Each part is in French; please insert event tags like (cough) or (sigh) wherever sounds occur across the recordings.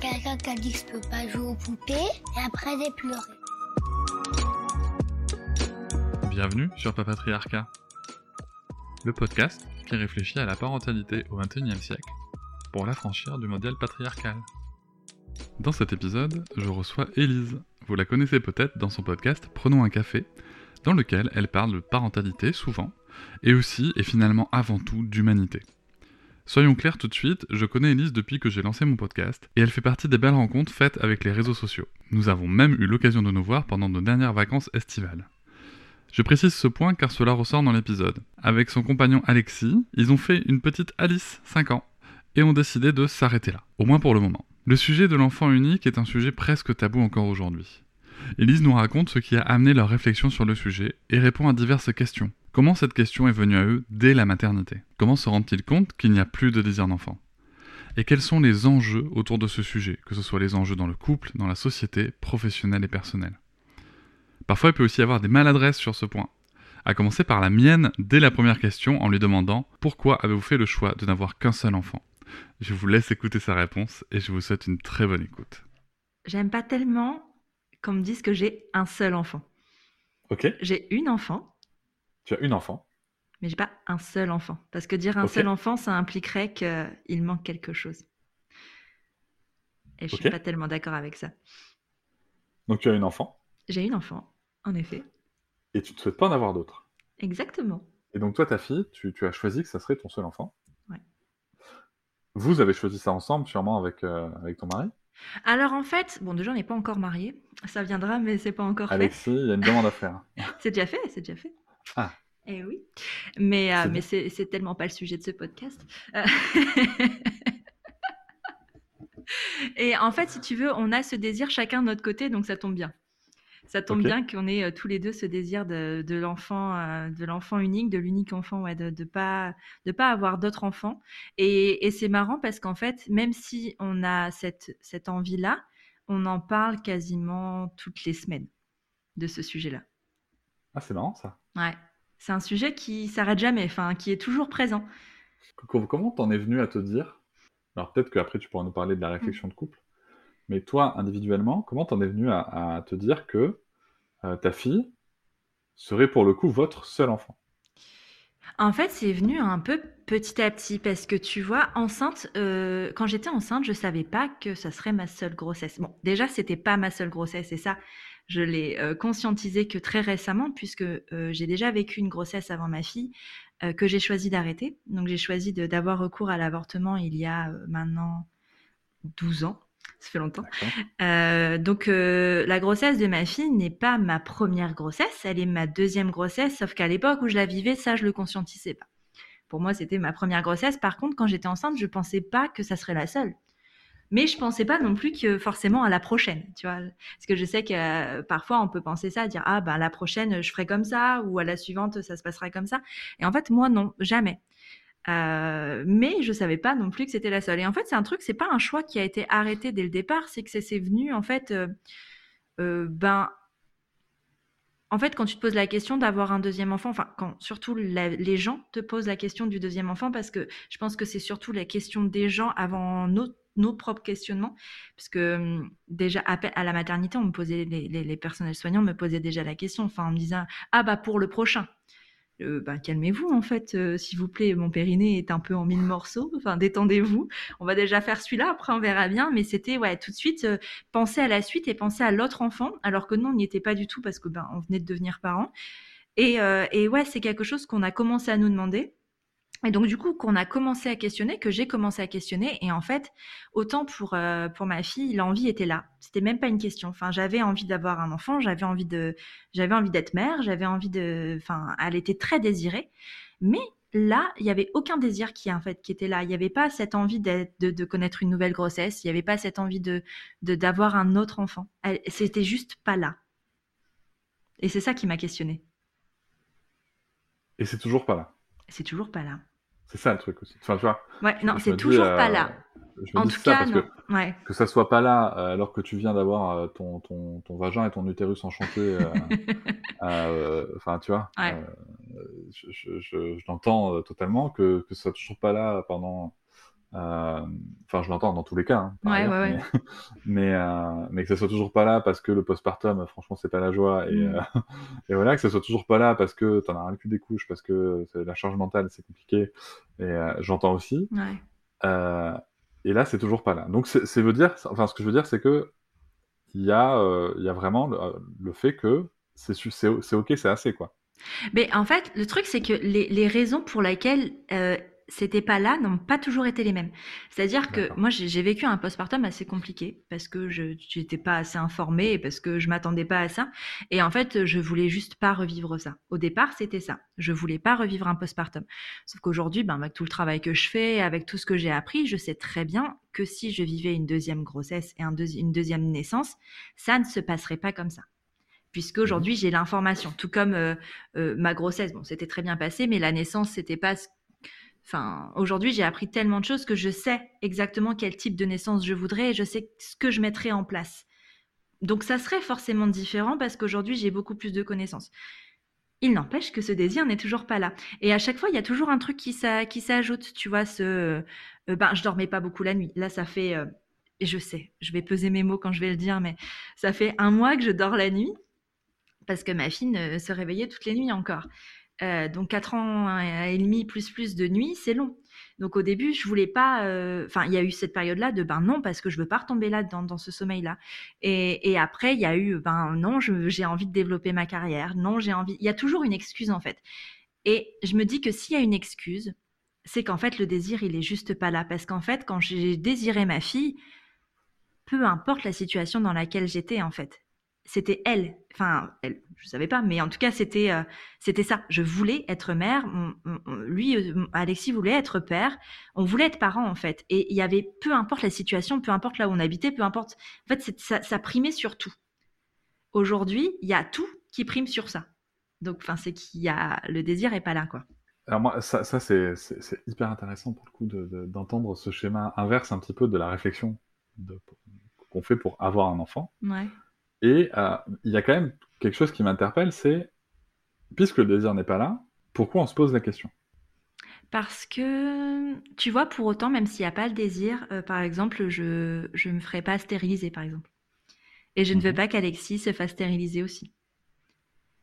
Quelqu'un qui a dit que je peux pas jouer aux poupées et après j'ai pleuré. Bienvenue sur Papatriarcat, le podcast qui réfléchit à la parentalité au XXIe siècle pour l'affranchir du modèle patriarcal. Dans cet épisode, je reçois Élise. Vous la connaissez peut-être dans son podcast Prenons un café, dans lequel elle parle de parentalité souvent, et aussi et finalement avant tout d'humanité. Soyons clairs tout de suite, je connais Élise depuis que j'ai lancé mon podcast, et elle fait partie des belles rencontres faites avec les réseaux sociaux. Nous avons même eu l'occasion de nous voir pendant nos dernières vacances estivales. Je précise ce point car cela ressort dans l'épisode. Avec son compagnon Alexis, ils ont fait une petite Alice, 5 ans, et ont décidé de s'arrêter là, au moins pour le moment. Le sujet de l'enfant unique est un sujet presque tabou encore aujourd'hui. Élise nous raconte ce qui a amené leur réflexion sur le sujet et répond à diverses questions. Comment cette question est venue à eux dès la maternité? Comment se rendent-ils compte qu'il n'y a plus de désir d'enfant? Et quels sont les enjeux autour de ce sujet, que ce soit les enjeux dans le couple, dans la société, professionnelle et personnelle? Parfois, il peut aussi y avoir des maladresses sur ce point. À commencer par la mienne dès la première question en lui demandant Pourquoi avez-vous fait le choix de n'avoir qu'un seul enfant? Je vous laisse écouter sa réponse et je vous souhaite une très bonne écoute. J'aime pas tellement qu'on me dise que j'ai un seul enfant. Ok. J'ai une enfant. Tu as une enfant. Mais j'ai pas un seul enfant. Parce que dire un seul enfant, ça impliquerait qu'il manque quelque chose. Et je suis pas tellement d'accord avec ça. Donc tu as une enfant J'ai une enfant, en effet. Et tu ne souhaites pas en avoir d'autres Exactement. Et donc toi, ta fille, tu, as choisi que ça serait ton seul enfant Ouais. Vous avez choisi ça ensemble, sûrement avec, euh, avec ton mari? Alors en fait, bon déjà on n'est pas encore mariés, ça viendra mais c'est pas encore Alexis, fait. il y a une demande à faire. (laughs) c'est déjà fait, c'est déjà fait. Ah. Eh oui, mais euh, mais c'est tellement pas le sujet de ce podcast. Euh, (laughs) et en fait, si tu veux, on a ce désir chacun de notre côté, donc ça tombe bien. Ça tombe bien qu'on ait euh, tous les deux ce désir de, l'enfant, de l'enfant unique, de l'unique enfant, ouais, de ne pas, de pas avoir d'autres enfants. Et, c'est marrant parce qu'en fait, même si on a cette, cette envie-là, on en parle quasiment toutes les semaines de ce sujet-là. Ah, c'est marrant ça. Ouais, c'est un sujet qui s'arrête jamais, enfin, qui est toujours présent. Comment t'en es venu à te dire? Alors peut-être qu'après tu pourras nous parler de la réflexion de couple. Mais toi, individuellement, comment t'en es venu à, te dire que euh, ta fille serait pour le coup votre seul enfant? En fait, c'est venu un peu petit à petit parce que tu vois, enceinte, euh, quand j'étais enceinte, je savais pas que ça serait ma seule grossesse. Bon, déjà, c'était pas ma seule grossesse et ça, je l'ai euh, conscientisé que très récemment puisque j'ai déjà vécu une grossesse avant ma fille que j'ai choisi d'arrêter. Donc, j'ai choisi d'avoir recours à l'avortement il y a maintenant 12 ans ça fait longtemps. Euh, donc euh, la grossesse de ma fille n'est pas ma première grossesse, elle est ma deuxième grossesse, sauf qu'à l'époque où je la vivais, ça je le conscientisais pas. Pour moi, c'était ma première grossesse. Par contre, quand j'étais enceinte, je pensais pas que ça serait la seule. Mais je pensais pas non plus que forcément à la prochaine, tu vois. Parce que je sais que euh, parfois on peut penser ça, dire ah ben la prochaine je ferai comme ça ou à la suivante ça se passera comme ça. Et en fait moi non, jamais. Euh, mais je savais pas non plus que c'était la seule. Et en fait, c'est un truc, c'est pas un choix qui a été arrêté dès le départ, c'est que c'est venu en fait, euh, ben, en fait, quand tu te poses la question d'avoir un deuxième enfant, enfin, quand surtout les gens te posent la question du deuxième enfant, parce que je pense que c'est surtout la question des gens avant nos, nos propres questionnements, parce que hum, déjà à, la maternité, on me posait les, personnels soignants me posaient déjà la question, enfin, en me disant ah bah pour le prochain. Euh, bah, calmez-vous en fait, euh, s'il vous plaît, mon périnée est un peu en mille morceaux, enfin détendez-vous, on va déjà faire celui-là, après on verra bien, mais c'était ouais tout de suite euh, penser à la suite et penser à l'autre enfant, alors que non, on n'y était pas du tout parce que ben on venait de devenir parents. Et, et ouais, c'est quelque chose qu'on a commencé à nous demander. Et donc du coup, qu'on a commencé à questionner, que j'ai commencé à questionner, et en fait, autant pour euh, pour ma fille, l'envie était là. C'était même pas une question. Enfin, j'avais envie d'avoir un enfant, j'avais envie de, j'avais envie d'être mère, j'avais envie de, enfin, elle était très désirée. Mais là, il y avait aucun désir qui en fait qui était là. Il n'y avait pas cette envie de, de, connaître une nouvelle grossesse. Il n'y avait pas cette envie de d'avoir un autre enfant. C'était juste pas là. Et c'est ça qui m'a questionné. Et c'est toujours pas là. C'est toujours pas là. C'est ça le truc aussi. Enfin, tu vois. Ouais, non, c'est toujours pas là. Euh, en tout cas, parce Que, ouais. que ça soit pas là euh, alors que tu viens d'avoir euh, ton, ton, ton, vagin et ton utérus enchanté. (laughs) Enfin, tu vois. je, je, je, je l'entends totalement que, que ça soit toujours pas là pendant euh, enfin, je l'entends dans tous les cas, hein, ouais, ouais. (laughs) mais, euh, mais, que ça soit toujours pas là parce que le postpartum, franchement, c'est pas la joie. Et, mm. euh, (laughs) et, voilà, que ça soit toujours pas là parce que t'en as rien plus des couches, parce que la charge mentale, c'est compliqué. Et j'entends aussi. et là, c'est toujours pas là. Donc, c'est veut dire, enfin, ce que je veux dire, c'est que il y, a, il y a vraiment le, fait que c'est ok, c'est assez, quoi. Mais en fait, le truc, c'est que les, les, raisons pour lesquelles c'était pas là n'ont pas toujours été les mêmes. C'est-à-dire que moi, j'ai vécu un postpartum assez compliqué parce que je n'étais pas assez informée et parce que je m'attendais pas à ça. Et en fait, je voulais juste pas revivre ça. Au départ, c'était ça. Je voulais pas revivre un postpartum. Sauf qu'aujourd'hui, ben, avec tout le travail que je fais, avec tout ce que j'ai appris, je sais très bien que si je vivais une deuxième grossesse et une deuxième naissance, ça ne se passerait pas comme ça puisque aujourd'hui mmh j'ai l'information. Tout comme euh, euh, ma grossesse, bon, c'était très bien passé, mais la naissance, c'était pas Aujourd'hui, j'ai appris tellement de choses que je sais exactement quel type de naissance je voudrais et je sais ce que je mettrais en place. Donc, ça serait forcément différent parce qu'aujourd'hui, j'ai beaucoup plus de connaissances. Il n'empêche que ce désir n'est toujours pas là. Et à chaque fois, il y a toujours un truc qui, s'ajoute. Tu vois, ce. Euh, ben, je dormais pas beaucoup la nuit. Là, ça fait. Euh, je sais, je vais peser mes mots quand je vais le dire, mais ça fait un mois que je dors la nuit parce que ma fille se réveillait toutes les nuits encore. Euh, donc 4 ans et demi plus plus de nuit, c'est long. Donc au début, je voulais pas. Euh, enfin, il y a eu cette période-là de ben non parce que je veux pas retomber là dans, dans ce sommeil-là. Et, et, après, il y a eu ben non, j'ai envie de développer ma carrière. Non, j'ai envie. Il y a toujours une excuse en fait. Et je me dis que s'il y a une excuse, c'est qu'en fait le désir il est juste pas là parce qu'en fait quand j'ai désiré ma fille, peu importe la situation dans laquelle j'étais en fait, c'était elle. Enfin, elle, je savais pas, mais en tout cas, c'était euh, c'était ça. Je voulais être mère. lui, euh, Alexis voulait être père. On voulait être parents en fait. Et il y avait peu importe la situation, peu importe là où on habitait, peu importe. En fait, ça, ça primait sur tout. Aujourd'hui, il y a tout qui prime sur ça. Donc, enfin, c'est qu'il y a le désir est pas là, quoi. Alors moi, ça, ça c'est hyper intéressant pour le coup d'entendre de, ce schéma inverse un petit peu de la réflexion qu'on fait pour avoir un enfant. Ouais. Et euh, il y a quand même quelque chose qui m'interpelle, c'est, puisque le désir n'est pas là, pourquoi on se pose la question? Parce que, tu vois, pour autant, même s'il n'y a pas le désir, euh, par exemple, je ne me ferai pas stériliser, par exemple. Et je ne veux mhm. pas qu'Alexis se fasse stériliser aussi.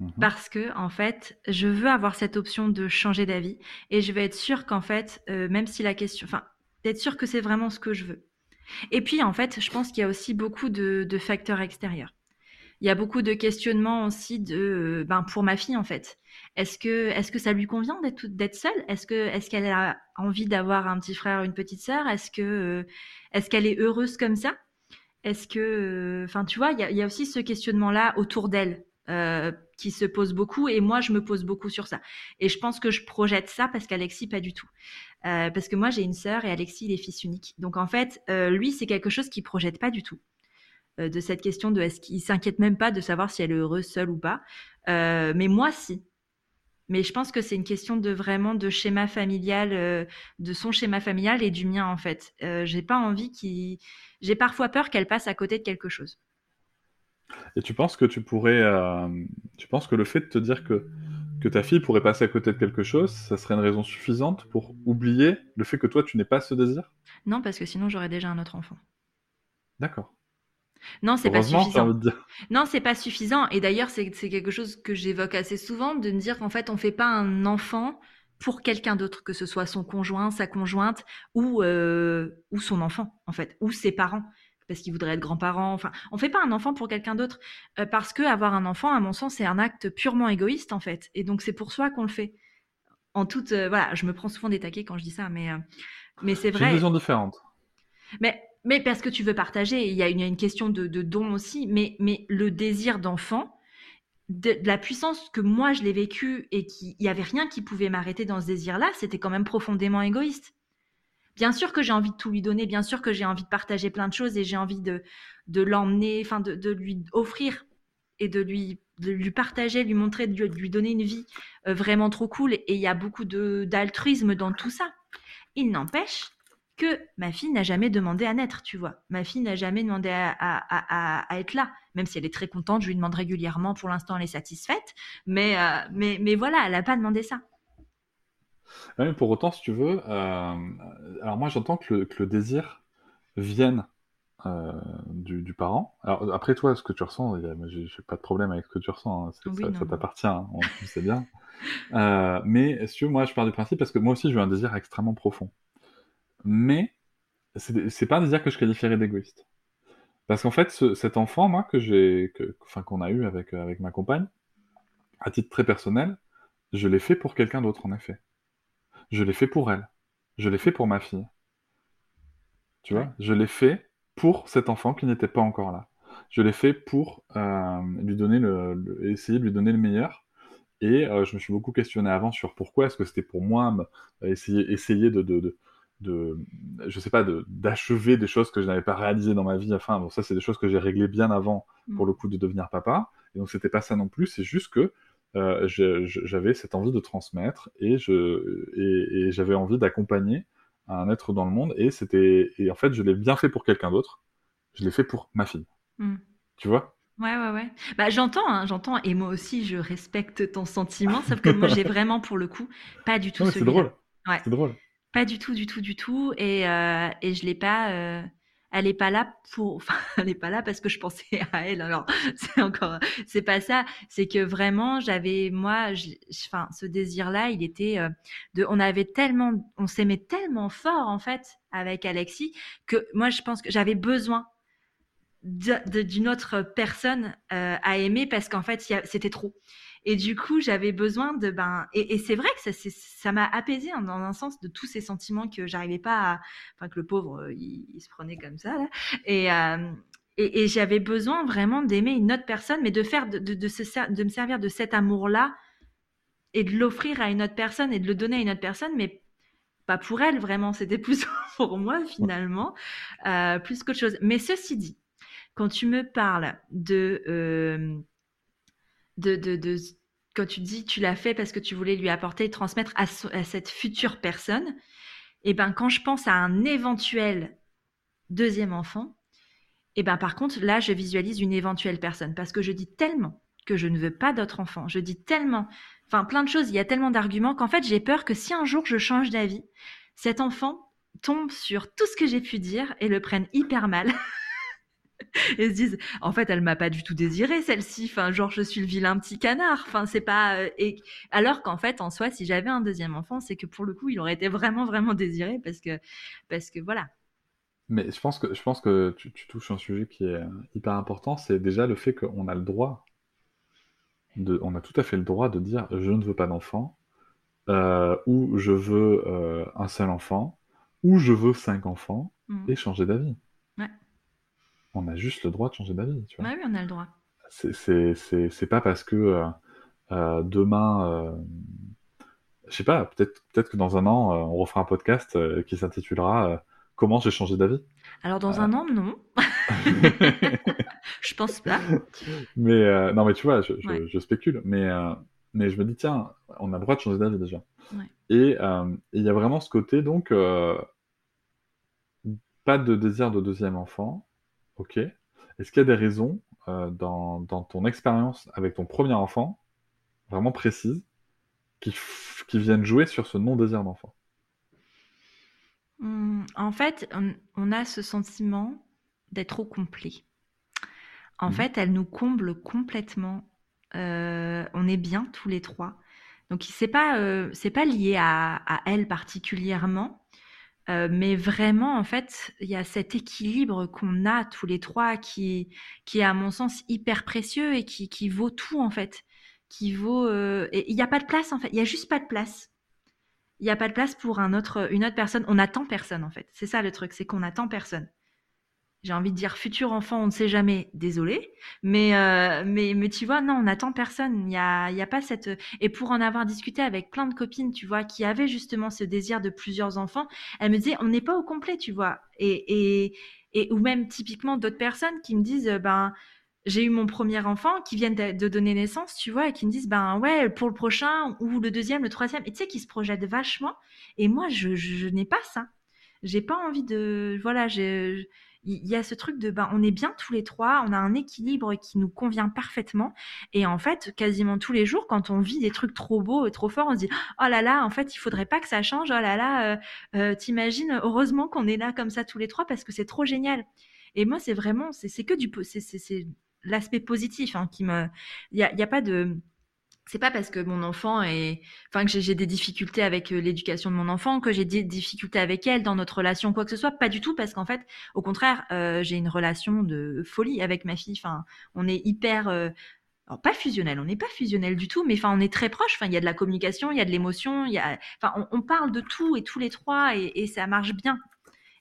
Mhm. Parce que, en fait, je veux avoir cette option de changer d'avis. Et je veux être sûre qu'en fait, euh, même si la question. Enfin, d'être sûre que c'est vraiment ce que je veux. Et puis, en fait, je pense qu'il y a aussi beaucoup de facteurs extérieurs il y a beaucoup de questionnements aussi de, euh, ben pour ma fille en fait. Est-ce que, est-ce que ça lui convient d'être, seule? Est-ce est-ce qu'elle a envie d'avoir un petit frère, une petite sœur? Est-ce euh, est-ce qu'elle est heureuse comme ça? Est-ce que, euh, enfin, tu vois, il y a, aussi ce questionnement-là autour d'elle qui se pose beaucoup, et moi, je me pose beaucoup sur ça. Et je pense que je projette ça parce qu'Alexis, pas du tout. parce que moi, j'ai une sœur et Alexis, il est fils unique. Donc en fait, lui, c'est quelque chose qu'il projette pas du tout. Euh, de cette question de est-ce qu'il s'inquiète même pas de savoir si elle est heureuse seule ou pas. Euh, mais moi, si. Mais je pense que c'est une question de vraiment de schéma familial, euh, de son schéma familial et du mien en fait. j'ai pas envie qu'il, j'ai parfois peur qu'elle passe à côté de quelque chose. Et tu penses que tu pourrais, tu penses que le fait de te dire que que ta fille pourrait passer à côté de quelque chose, ça serait une raison suffisante pour oublier le fait que toi tu n'es pas ce désir? Non, parce que sinon j'aurais déjà un autre enfant. D'accord. Non, c'est pas suffisant. Non, c'est pas suffisant. Et d'ailleurs, c'est quelque chose que j'évoque assez souvent, de me dire qu'en fait, on fait pas un enfant pour quelqu'un d'autre, que ce soit son conjoint, sa conjointe ou euh, ou son enfant, en fait, ou ses parents, parce qu'ils voudraient être grands-parents. Enfin, on fait pas un enfant pour quelqu'un d'autre, euh, parce que avoir un enfant, à mon sens, c'est un acte purement égoïste, en fait. Et donc, c'est pour soi qu'on le fait. En toute, euh, voilà, je me prends souvent des taquets quand je dis ça, mais mais c'est vrai. C'est une vision différente. Mais mais parce que tu veux partager, il y a une, question de, don aussi, mais, le désir d'enfant, de, la puissance que moi je l'ai vécu et qu'il n'y avait rien qui pouvait m'arrêter dans ce désir-là, c'était quand même profondément égoïste. Bien sûr que j'ai envie de tout lui donner, bien sûr que j'ai envie de partager plein de choses et j'ai envie de, l'emmener, enfin de, de, lui offrir et de lui, de lui partager, lui montrer, de lui, donner une vie euh, vraiment trop cool. Et il y a beaucoup d'altruisme dans tout ça. Il n'empêche que ma fille n'a jamais demandé à naître, tu vois. Ma fille n'a jamais demandé à, être là, même si elle est très contente, je lui demande régulièrement, pour l'instant elle est satisfaite, mais, euh, mais, mais voilà, elle n'a pas demandé ça. pour autant, si tu veux, euh, alors moi j'entends que le, que le, désir vienne euh, du, parent. Alors après toi, ce que tu ressens, j'ai pas de problème avec ce que tu ressens, hein, ça, t'appartient, hein, on sait bien. mais si tu veux, moi je pars du principe parce que moi aussi j'ai un désir extrêmement profond mais c'est pas un désir que je qualifierais d'égoïste. Parce qu'en fait, cet enfant, moi, que j'ai, enfin, qu'on a eu avec, avec ma compagne, à titre très personnel, je l'ai fait pour quelqu'un d'autre, en effet. Je l'ai fait pour elle. Je l'ai fait pour ma fille. Tu vois? Je l'ai fait pour cet enfant qui n'était pas encore là. Je l'ai fait pour euh, lui donner le, essayer de lui donner le meilleur. Et euh, je me suis beaucoup questionné avant sur pourquoi est-ce que c'était pour moi essayer, essayer de, de de je sais pas d'achever des choses que je n'avais pas réalisées dans ma vie enfin bon ça c'est des choses que j'ai réglées bien avant pour mm. le coup de devenir papa et donc c'était pas ça non plus c'est juste que euh, j'avais cette envie de transmettre et je et, j'avais envie d'accompagner un être dans le monde et c'était et en fait je l'ai bien fait pour quelqu'un d'autre je l'ai fait pour ma fille mm. tu vois? Ouais, ouais, ouais. Bah, j'entends, hein, j'entends, et moi aussi, je respecte ton sentiment, sauf que moi, j'ai (laughs) vraiment, pour le coup, pas du tout C'est drôle. Ouais. C'est drôle. Pas du tout, du tout, du tout. Et, euh, et je l'ai pas. Euh, elle est pas là pour. (laughs) Elle est pas là parce que je pensais à elle. Alors, (laughs) c'est encore. C'est pas ça. C'est que vraiment, j'avais moi. Enfin, ce désir-là, il était. Euh, de, on avait tellement. On s'aimait tellement fort en fait avec Alexis que moi, je pense que j'avais besoin d'une autre personne à aimer parce qu'en fait, c'était trop. Et du coup, j'avais besoin de ben et, c'est vrai que ça ça m'a apaisé dans un sens de tous ces sentiments que j'arrivais pas à enfin que le pauvre euh, il, se prenait comme ça là et euh, et, j'avais besoin vraiment d'aimer une autre personne, mais de faire de, de, de, se, de me servir de cet amour-là et de l'offrir à une autre personne et de le donner à une autre personne, mais pas pour elle vraiment, c'était plus (laughs) pour moi finalement, euh, plus qu'autre chose. Mais ceci dit, quand tu me parles de euh, de, de, quand tu dis tu l'as fait parce que tu voulais lui apporter, transmettre à, cette future personne, et eh ben quand je pense à un éventuel deuxième enfant, et eh ben par contre là je visualise une éventuelle personne parce que je dis tellement que je ne veux pas d'autre enfant, je dis tellement, enfin plein de choses, il y a tellement d'arguments qu'en fait j'ai peur que si un jour je change d'avis, cet enfant tombe sur tout ce que j'ai pu dire et le prenne hyper mal. (laughs) (laughs) et se disent en fait elle m'a pas du tout désiré celle-ci. Enfin genre je suis le vilain petit canard. Enfin c'est pas euh, et alors qu'en fait en soi si j'avais un deuxième enfant c'est que pour le coup il aurait été vraiment vraiment désiré parce que parce que voilà. Mais je pense que je pense que tu, touches un sujet qui est euh, hyper important. C'est déjà le fait qu'on a le droit de on a tout à fait le droit de dire je ne veux pas d'enfant euh, ou je veux un seul enfant ou je veux cinq enfants mmh. et changer d'avis on a juste le droit de changer d'avis. Tu vois. oui, on a le droit. C'est pas parce que euh, euh, demain, euh, je sais pas, peut-être peut que dans un an, on refera un podcast qui s'intitulera Comment j'ai changé d'avis? Alors dans un an, non. (laughs) je pense pas. Mais non, mais tu vois, je, spécule, mais mais je me dis tiens, on a le droit de changer d'avis déjà. Et il y a vraiment ce côté donc pas de désir de deuxième enfant, Ok. Est-ce qu'il y a des raisons euh, dans, ton expérience avec ton premier enfant, vraiment précises, qui, viennent jouer sur ce non-désir d'enfant? Mmh, En fait, on, a ce sentiment d'être trop complet. En mmh. fait, elle nous comble complètement. Euh, on est bien tous les trois. Donc, c'est pas, euh, c'est pas lié à, elle particulièrement. Euh, mais vraiment, en fait, il y a cet équilibre qu'on a tous les trois qui, est, à mon sens, hyper précieux et qui, vaut tout, en fait. Qui vaut. Euh, il n'y a pas de place, en fait. Il n'y a juste pas de place. Il n'y a pas de place pour un autre, une autre personne. On n'attend personne, en fait. C'est ça le truc, c'est qu'on n'attend personne. J'ai envie de dire futur enfant, on ne sait jamais, désolé. Mais, euh, mais, tu vois, non, on n'attend personne. Il n'y a, y a pas cette. Et pour en avoir discuté avec plein de copines, tu vois, qui avaient justement ce désir de plusieurs enfants, elles me disaient, on n'est pas au complet, tu vois. Et, et, et ou même typiquement d'autres personnes qui me disent, ben, j'ai eu mon premier enfant, qui viennent de, donner naissance, tu vois, et qui me disent, ben ouais, pour le prochain, ou le deuxième, le troisième, et tu sais, qui se projettent vachement. Et moi, je, je, n'ai pas ça. J'ai pas envie de. Voilà, j'ai il y a ce truc de ben on est bien tous les trois, on a un équilibre qui nous convient parfaitement et en fait quasiment tous les jours quand on vit des trucs trop beaux et trop forts, on se dit oh là là en fait il faudrait pas que ça change, oh là là euh, euh, t'imagines heureusement qu'on est là comme ça tous les trois parce que c'est trop génial. Et moi c'est vraiment c'est que du c'est l'aspect positif hein, qui me il y a, y a pas de c'est pas parce que mon enfant est, enfin que j'ai des difficultés avec euh, l'éducation de mon enfant, que j'ai des difficultés avec elle dans notre relation, quoi que ce soit. Pas du tout, parce qu'en fait, au contraire, euh, j'ai une relation de folie avec ma fille. Enfin, on est hyper, euh, alors pas fusionnel, on n'est pas fusionnel du tout, mais enfin on est très proche. Enfin, il y a de la communication, il y a de l'émotion, il y a, enfin on, parle de tout et tous les trois et, ça marche bien.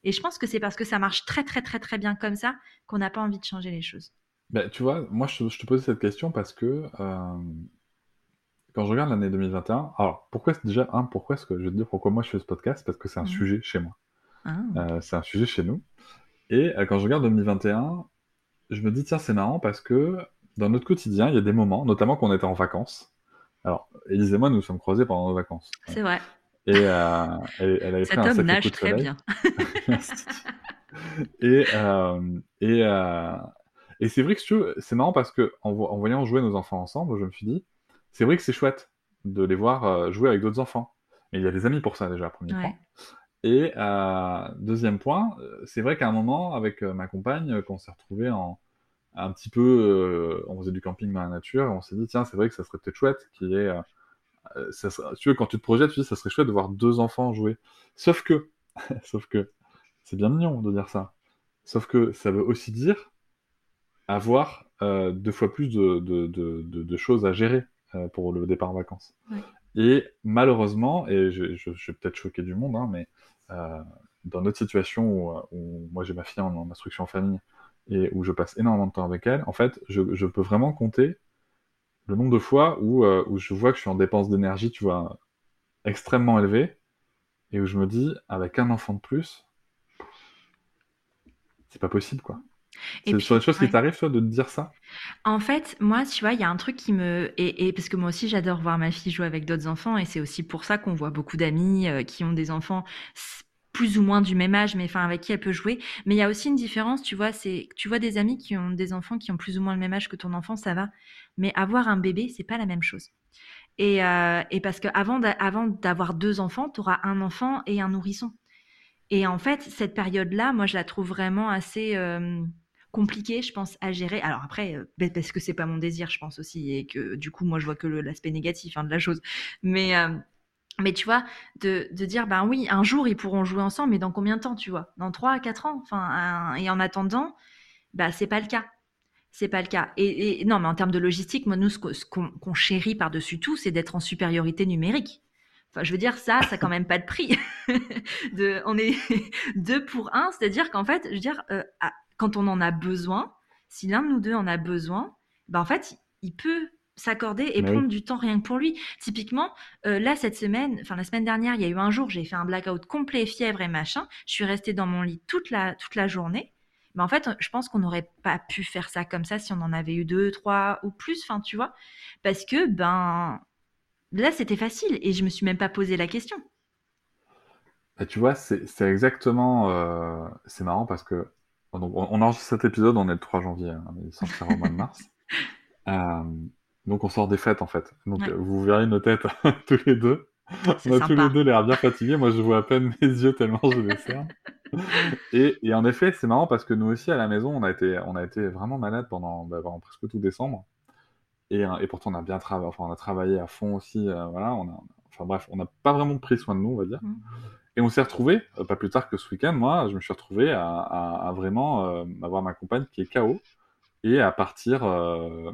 Et je pense que c'est parce que ça marche très très très très bien comme ça qu'on n'a pas envie de changer les choses. Ben, tu vois, moi je, te pose cette question parce que quand je regarde l'année 2021, alors pourquoi déjà, un, pourquoi est-ce que je vais te dire pourquoi moi je fais ce podcast? Parce que c'est un mmh. sujet chez moi. Ah. Euh, c'est un sujet chez nous. Et euh, quand je regarde 2021, je me dis, tiens, c'est marrant parce que dans notre quotidien, il y a des moments, notamment quand on était en vacances. Alors, Élise et moi, nous nous sommes croisés pendant nos vacances. C'est vrai. Et euh, elle, avait Cet homme nage très bien. (laughs) et et, et c'est vrai que c'est marrant parce que en voyant jouer nos enfants ensemble, je me suis dit, c'est vrai que c'est chouette de les voir euh, jouer avec d'autres enfants. Mais il y a des amis pour ça déjà, premier point. Et euh, deuxième point, euh, c'est vrai qu'à un moment, avec ma compagne, quand on s'est retrouvé en un petit peu, on faisait du camping dans la nature, et on s'est dit tiens, c'est vrai que ça serait peut-être chouette qu'il y ait, tu veux, quand tu te projettes, tu dis ça serait chouette de voir deux enfants jouer. Sauf que, (laughs) sauf que, c'est bien mignon de dire ça. Sauf que ça veut aussi dire avoir deux fois plus de, de choses à gérer. Euh, pour le départ en vacances. Et malheureusement, et je, je, je vais peut-être choquer du monde, hein, mais euh, dans notre situation où, où moi j'ai ma fille en, instruction en famille et où je passe énormément de temps avec elle, en fait, je, je peux vraiment compter le nombre de fois où, euh, où je vois que je suis en dépense d'énergie, tu vois, extrêmement élevée, et où je me dis, avec un enfant de plus, c'est pas possible, quoi. C'est sur les choses qui t'arrivent, toi, de te dire ça? En fait, moi, tu vois, il y a un truc qui me... Et, parce que moi aussi, j'adore voir ma fille jouer avec d'autres enfants, et c'est aussi pour ça qu'on voit beaucoup d'amis euh, qui ont des enfants plus ou moins du même âge, mais enfin avec qui elle peut jouer. Mais il y a aussi une différence, tu vois, c'est tu vois des amis qui ont des enfants qui ont plus ou moins le même âge que ton enfant, ça va. Mais avoir un bébé, c'est pas la même chose. Et, euh, et parce que avant d'avoir deux enfants, tu auras un enfant et un nourrisson. Et en fait, cette période-là, moi, je la trouve vraiment assez euh, compliqué, je pense, à gérer. Alors après, euh, parce que c'est pas mon désir, je pense aussi, et que du coup, moi, je vois que l'aspect négatif hein, de la chose. Mais euh, mais tu vois, de, de, dire, ben oui, un jour, ils pourront jouer ensemble, mais dans combien de temps, tu vois? Dans 3 à 4 ans? Enfin, Et en attendant, bah, c'est pas le cas. C'est pas le cas. Et, non, mais en termes de logistique, moi, nous, ce qu'on chérit par-dessus tout, c'est d'être en supériorité numérique. Enfin, je veux dire, ça, ça n'a quand même pas de prix. (laughs) de, on est (laughs) deux pour un, c'est-à-dire qu'en fait, je veux dire, euh, quand on en a besoin, si l'un de nous deux en a besoin, ben en fait, il peut s'accorder et prendre du temps rien que pour lui. Typiquement, euh, là, cette semaine, enfin la semaine dernière, il y a eu un jour, j'ai fait un blackout complet, fièvre et machin. Je suis restée dans mon lit toute la, toute la journée. Mais en fait, je pense qu'on n'aurait pas pu faire ça comme ça si on en avait eu deux, trois ou plus, enfin, tu vois. Parce que, ben, là, c'était facile et je me suis même pas posé la question. Bah, tu vois, c'est exactement. Euh, c'est marrant parce que donc, on, enregistre cet épisode, on est le 3 janvier, hein, il sortira au mois de mars. (laughs) Euh, donc on sort des fêtes en fait. Donc vous verrez nos têtes (laughs) tous les deux. On a tous les deux l'air bien fatigués. Moi je vois à peine (laughs) mes yeux tellement je les serre. et, et, en effet, c'est marrant parce que nous aussi à la maison, on a été, on a été vraiment malade pendant, bah, presque tout décembre. Et, et, pourtant on a bien travaillé, enfin on a travaillé à fond aussi. Euh, voilà, on a, enfin bref, on n'a pas vraiment pris soin de nous, on va dire. Mm. Et on s'est retrouvé, euh, pas plus tard que ce week-end, moi, je me suis retrouvé à, vraiment euh, avoir ma compagne qui est KO et à partir euh,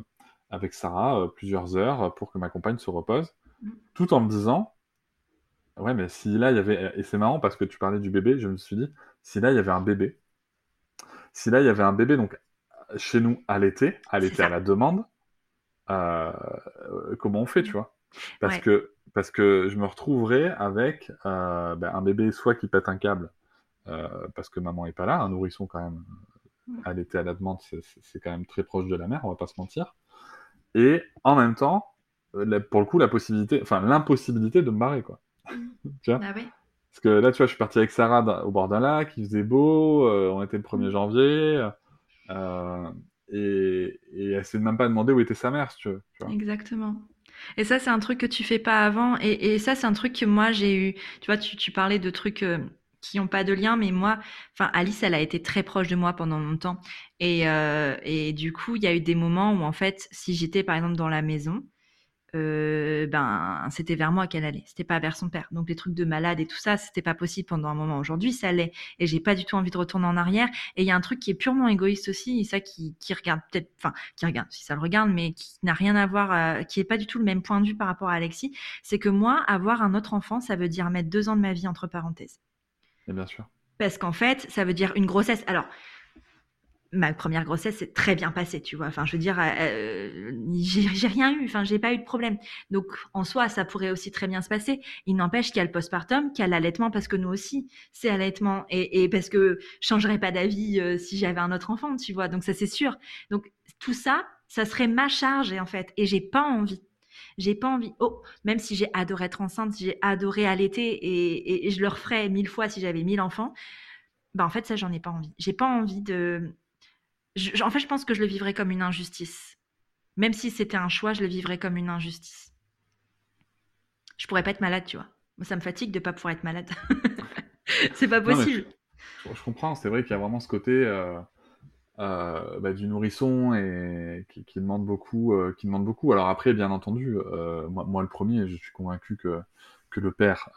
avec Sarah plusieurs heures pour que ma compagne se repose, mm. tout en me disant, ouais, mais si là il y avait, et c'est marrant parce que tu parlais du bébé, je me suis dit, si là il y avait un bébé, si là il y avait un bébé donc chez nous à l'été, à l'été à la demande, comment on fait, tu vois? Parce Ouais. que parce que je me retrouverais avec euh, ben, un bébé soit qui pète un câble euh, parce que maman est pas là, un nourrisson quand même à l'été à la demande, c'est- quand même très proche de la mère, on va pas se mentir. Et en même temps, euh, la- pour le coup, la possibilité, enfin l'impossibilité de me barrer quoi. (laughs) tu vois Ah ouais. Parce que là, tu vois, je suis parti avec Sarah au bord d'un lac, il faisait beau, euh, on était le 1er janvier, euh, et, et elle s'est même pas demandé où était sa mère, si tu veux. tu vois. Exactement. Et ça, c'est un truc que tu fais pas avant. Et, et ça, c'est un truc que moi, j'ai eu. Tu vois, tu, tu parlais de trucs euh, qui n'ont pas de lien, mais moi, enfin, Alice, elle a été très proche de moi pendant longtemps. Et, euh, et du coup, il y a eu des moments où, en fait, si j'étais, par exemple, dans la maison, euh, ben, c'était vers moi qu'elle allait. C'était pas vers son père. Donc, les trucs de malade et tout ça, c'était pas possible pendant un moment. Aujourd'hui, ça l'est. Et j'ai pas du tout envie de retourner en arrière. Et il y a un truc qui est purement égoïste aussi, et ça qui, qui regarde peut-être, enfin, qui regarde, si ça le regarde, mais qui n'a rien à voir, euh, qui est pas du tout le même point de vue par rapport à Alexis, c'est que moi, avoir un autre enfant, ça veut dire mettre deux ans de ma vie entre parenthèses. Et bien sûr. Parce qu'en fait, ça veut dire une grossesse. Alors, ma première grossesse s'est très bien passée, tu vois. Enfin, je veux dire, euh, j'ai rien eu, enfin, j'ai pas eu de problème. Donc, en soi, ça pourrait aussi très bien se passer. Il n'empêche qu'il y a le postpartum, qu'il y a l'allaitement, parce que nous aussi, c'est allaitement. Et, parce que je changerais pas d'avis euh, si j'avais un autre enfant, tu vois. Donc, ça, c'est sûr. Donc, tout ça, ça serait ma charge, en fait. Et j'ai pas envie. J'ai pas envie. Oh, même si j'ai adoré être enceinte, j'ai adoré allaiter et je le referais mille fois si j'avais mille enfants. Bah en fait, ça, j'en ai pas envie. J'ai pas envie de. Je- en fait, je pense que je le vivrais comme une injustice. Même si c'était un choix, je le vivrais comme une injustice. Je pourrais pas être malade, tu vois. Moi, ça me fatigue de pas pouvoir être malade. (laughs) C'est pas Non, possible. Je, je comprends, c'est vrai qu'il y a vraiment ce côté euh, euh, bah, du nourrisson et qui, qui demande beaucoup, euh, qui demande beaucoup. Alors après, bien entendu, moi, moi, le premier, je suis convaincu que, que le père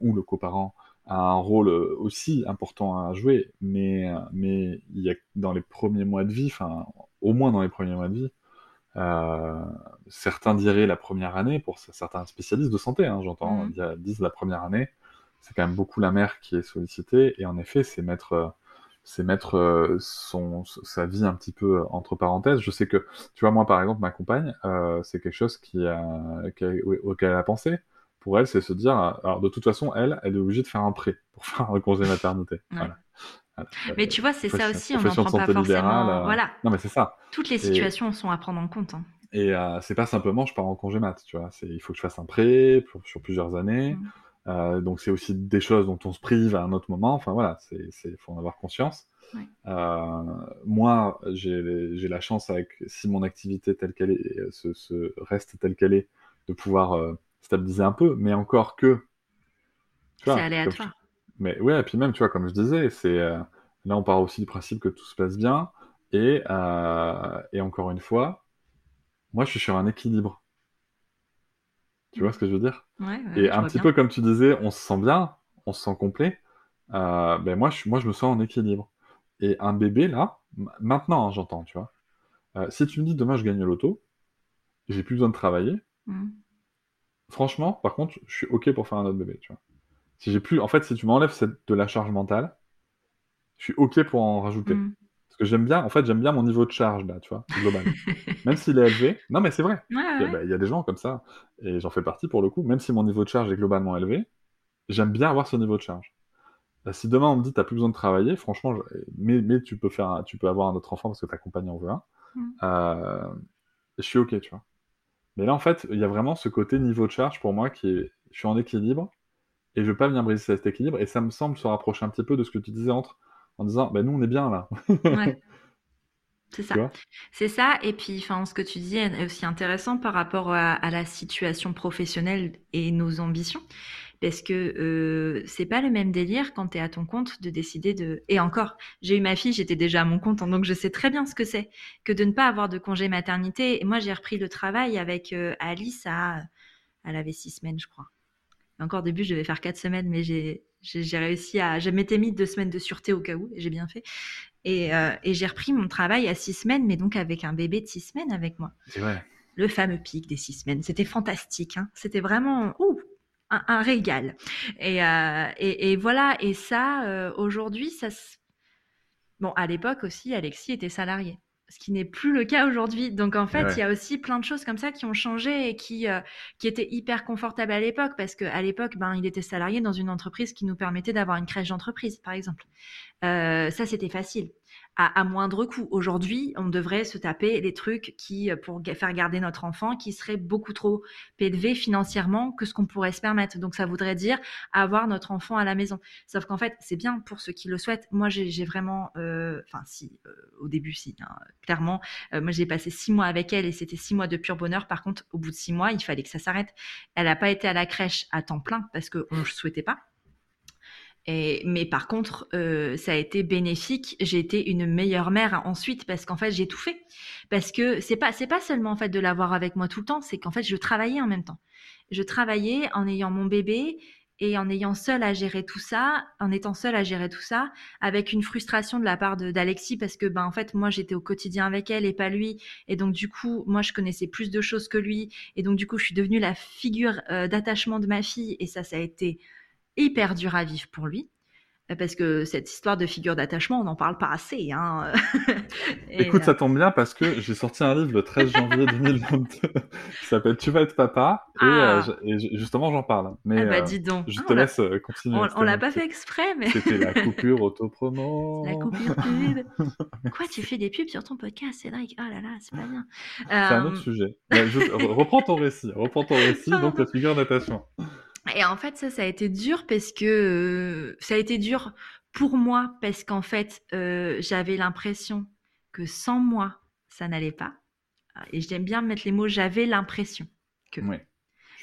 ou le coparent a un rôle euh, aussi important à jouer, mais, euh, mais il y a dans les premiers mois de vie, enfin au moins dans les premiers mois de vie, euh, certains diraient la première année, pour certains spécialistes de santé, hein, j'entends, dire- disent la première année, c'est quand même beaucoup la mère qui est sollicitée, et en effet, c'est mettre, c'est mettre son, sa vie un petit peu entre parenthèses. Je sais que, tu vois, moi par exemple, ma compagne, euh, c'est quelque chose qui a, qui a- auquel elle a pensé. Pour elle, c'est se dire, alors de toute façon, elle, elle est obligée de faire un prêt pour faire un congé maternité. Ouais. Voilà. Voilà. Mais tu vois, c'est ça aussi, on n'en prend pas forcément. libérale, euh, Voilà, Non, mais c'est ça. toutes les situations sont à prendre en compte. hein. Et euh, c'est pas simplement je pars en congé mat, tu vois. C'est il faut que je fasse un prêt pour- sur plusieurs années. Mm. Euh, donc c'est aussi des choses dont on se prive à un autre moment. Enfin voilà, c'est c'est faut en avoir conscience. Ouais. Euh, moi, j'ai la chance avec si mon activité telle qu'elle est se, se reste telle qu'elle est de pouvoir euh, stabiliser un peu, mais encore que. C'est aléatoire. je- mais ouais, et puis même, tu vois, comme je disais, c'est euh, là on part aussi du principe que tout se passe bien, et, euh, et encore une fois, moi je suis sur un équilibre. Tu vois ce que je veux dire? Ouais, ouais, Et un petit bien. peu comme tu disais, on se sent bien, on se sent complet. euh, ben moi, je, moi, je me sens en équilibre. Et un bébé, là, maintenant, hein, j'entends, tu vois. Si tu me dis demain je gagne au loto, j'ai plus besoin de travailler, Mm. Franchement, par contre, je suis OK pour faire un autre bébé, tu vois. Si j'ai plus, en fait, si tu m'enlèves cette- de la charge mentale, je suis OK pour en rajouter. Mm. Parce que j'aime bien, en fait, j'aime bien mon niveau de charge, là, tu vois, global. (laughs) Même s'il est élevé. Non, mais c'est vrai. Ouais, Il y, a, ouais. bah, il y a des gens comme ça, et j'en fais partie pour le coup, même si mon niveau de charge est globalement élevé, j'aime bien avoir ce niveau de charge. Bah, si demain on me dit t'as plus besoin de travailler, franchement, je- mais, mais tu peux faire, un- tu peux avoir un autre enfant parce que ta compagne en veut un, Mm. euh, je suis ok, tu vois. Mais là en fait, il y a vraiment ce côté niveau de charge pour moi qui est, je suis en équilibre et je veux pas venir briser cet équilibre et ça me semble se rapprocher un petit peu de ce que tu disais entre en disant bah nous on est bien là, Ouais. (laughs) C'est ça. C'est ça. Et puis, enfin, ce que tu dis est aussi intéressant par rapport à, à la situation professionnelle et nos ambitions. Parce que euh, c'est pas le même délire quand tu es à ton compte de décider de. Et encore, j'ai eu ma fille, j'étais déjà à mon compte, hein, donc je sais très bien ce que c'est que de ne pas avoir de congé maternité. Et moi, j'ai repris le travail avec euh, Alice à. Elle avait six semaines, je crois. Et encore au début, je devais faire quatre semaines, mais j'ai j'ai j'ai réussi à. Je m'étais mis deux semaines de sûreté au cas où, et j'ai bien fait. Et, euh, et j'ai repris mon travail à six semaines, mais donc avec un bébé de six semaines avec moi. C'est vrai. Le fameux pic des six semaines. C'était fantastique. Hein. C'était vraiment ouh, un, un régal. Et, euh, et, et voilà. Et ça, euh, aujourd'hui, ça, se- Bon, à l'époque aussi, Alexis était salarié ce qui n'est plus le cas aujourd'hui. Donc en fait, il y a aussi plein de choses comme ça qui ont changé et qui, euh, qui étaient hyper confortables à l'époque parce qu'à l'époque, ben, il était salarié dans une entreprise qui nous permettait d'avoir une crèche d'entreprise, par exemple. Ça, c'était facile à, moindre coût. Aujourd'hui, on devrait se taper les trucs qui, euh, pour faire garder notre enfant, qui seraient beaucoup trop élevés financièrement que ce qu'on pourrait se permettre. Donc, ça voudrait dire avoir notre enfant à la maison. Sauf qu'en fait, c'est bien pour ceux qui le souhaitent. Moi, j'ai vraiment, euh, enfin, si, euh, au début, si, hein, clairement, moi, j'ai passé six mois avec elle et c'était six mois de pur bonheur. Par contre, au bout de six mois, il fallait que ça s'arrête. Elle n'a pas été à la crèche à temps plein parce qu'on ne souhaitait pas mais par contre, euh, ça a été bénéfique. J'ai été une meilleure mère ensuite parce qu'en fait, j'ai tout fait. Parce que c'est pas c'est pas seulement en fait de l'avoir avec moi tout le temps, c'est qu'en fait, je travaillais en même temps. Je travaillais en ayant mon bébé et en ayant seul à gérer tout ça, en étant seule à gérer tout ça, avec une frustration de la part d'Alexis parce que ben en fait moi j'étais au quotidien avec elle et pas lui, et donc du coup moi je connaissais plus de choses que lui, et donc du coup je suis devenue la figure euh, d'attachement de ma fille et ça ça a été hyper dur à vivre pour lui. Euh, parce que cette histoire de figure d'attachement, on n'en parle pas assez. Hein. (laughs) Écoute, ça tombe bien parce que (laughs) j'ai sorti un livre le 13 janvier 2022 qui s'appelle Tu vas être papa. Et, euh, ah. justement, j'en parle. Mais ah bah, dis donc. je te laisse continuer. On, l'a pas fait exprès, mais. C'était la (laughs) coupure autopromo. La coupure pub. Quoi, tu fais des pubs sur ton podcast, Cédric? Oh là là, c'est pas bien. C'est un autre sujet. Bah, reprends ton récit. Reprends ton récit, donc la figure d'attachement. Et en fait, ça, ça a été dur parce que euh, ça a été dur pour moi parce qu'en fait, euh, j'avais l'impression que sans moi, ça n'allait pas. Et j'aime bien mettre les mots j'avais l'impression que.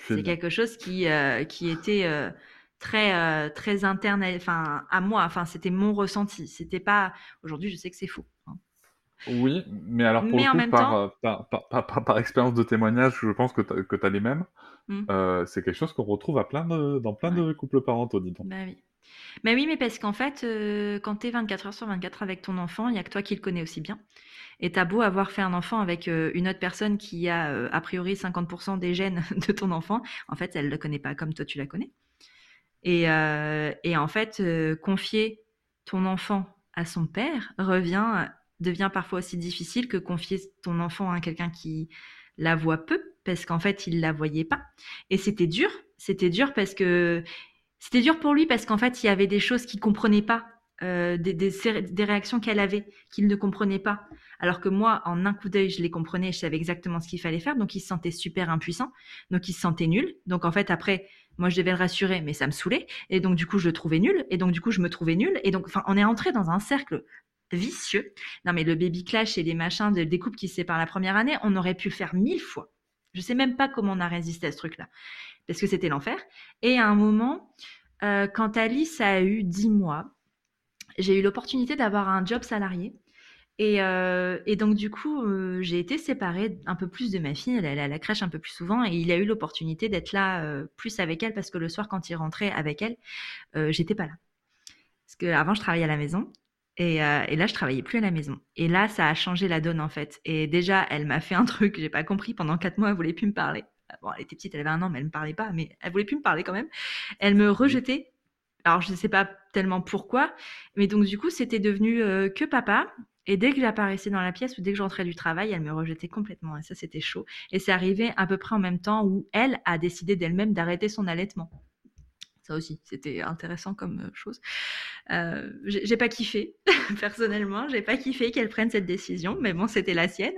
C'est quelque chose qui, euh, qui était très, très interne enfin, à moi. Enfin, c'était mon ressenti. C'était pas. Aujourd'hui, je sais que c'est faux. Hein. Oui, mais alors pour le coup, par, par, par, expérience de témoignage, je pense que tu as les mêmes. Mmh. Euh, c'est quelque chose qu'on retrouve à plein dans plein de couples parentaux, dis donc. Bah oui. Bah oui, mais parce qu'en fait, euh, quand tu es 24 heures sur 24 avec ton enfant, il n'y a que toi qui le connais aussi bien. Et t'as beau avoir fait un enfant avec euh, une autre personne qui a a priori 50% des gènes (laughs) de ton enfant, en fait, elle ne le connaît pas comme toi tu la connais. Et, et en fait, confier ton enfant à son père revient, devient parfois aussi difficile que confier ton enfant à quelqu'un qui la voit peu parce qu'en fait, il la voyait pas. Et c'était dur. C'était dur parce que c'était dur pour lui parce qu'en fait, il y avait des choses qu'il comprenait pas, euh, des, des, réactions qu'elle avait qu'il ne comprenait pas. Alors que moi, en un coup d'œil, je les comprenais, je savais exactement ce qu'il fallait faire. Donc, il se sentait super impuissant. Donc, il se sentait nul. Donc, en fait, après, moi, je devais le rassurer, mais ça me saoulait. Et donc, du coup, je le trouvais nul. Et donc, du coup, je me trouvais nul. Et donc, enfin, on est entré dans un cercle vicieux. Non, mais le baby clash et les machins de découpe qui se séparent la première année, on aurait pu le faire mille fois. Je sais même pas comment on a résisté à ce truc-là, parce que c'était l'enfer. Et à un moment, euh, quand Alice a eu 10 mois, j'ai eu l'opportunité d'avoir un job salarié. Et, euh, donc, du coup, euh, j'ai été séparée un peu plus de ma fille. Elle allait à la crèche un peu plus souvent et il a eu l'opportunité d'être là plus avec elle parce que le soir, quand il rentrait avec elle, j'étais pas là. Parce qu'avant, je travaillais à la maison et, euh, et, là, je travaillais plus à la maison. Et là, ça a changé la donne en fait. Et déjà, elle m'a fait un truc j'ai pas compris. Pendant quatre mois, elle voulait plus me parler. Bon, elle était petite, elle avait un an, mais elle me parlait pas. Mais elle voulait plus me parler quand même. Elle me rejetait. Alors, je ne sais pas tellement pourquoi, mais donc du coup, c'était devenu euh, que papa. Et dès que j'apparaissais dans la pièce ou dès que j'entrais du travail, elle me rejetait complètement. Et ça, c'était chaud. Et c'est arrivé à peu près en même temps où elle a décidé d'elle-même d'arrêter son allaitement. Ça aussi, c'était intéressant comme euh, chose. Euh, j'ai pas kiffé, (laughs) personnellement, j'ai pas kiffé qu'elle prenne cette décision, mais bon, c'était la sienne.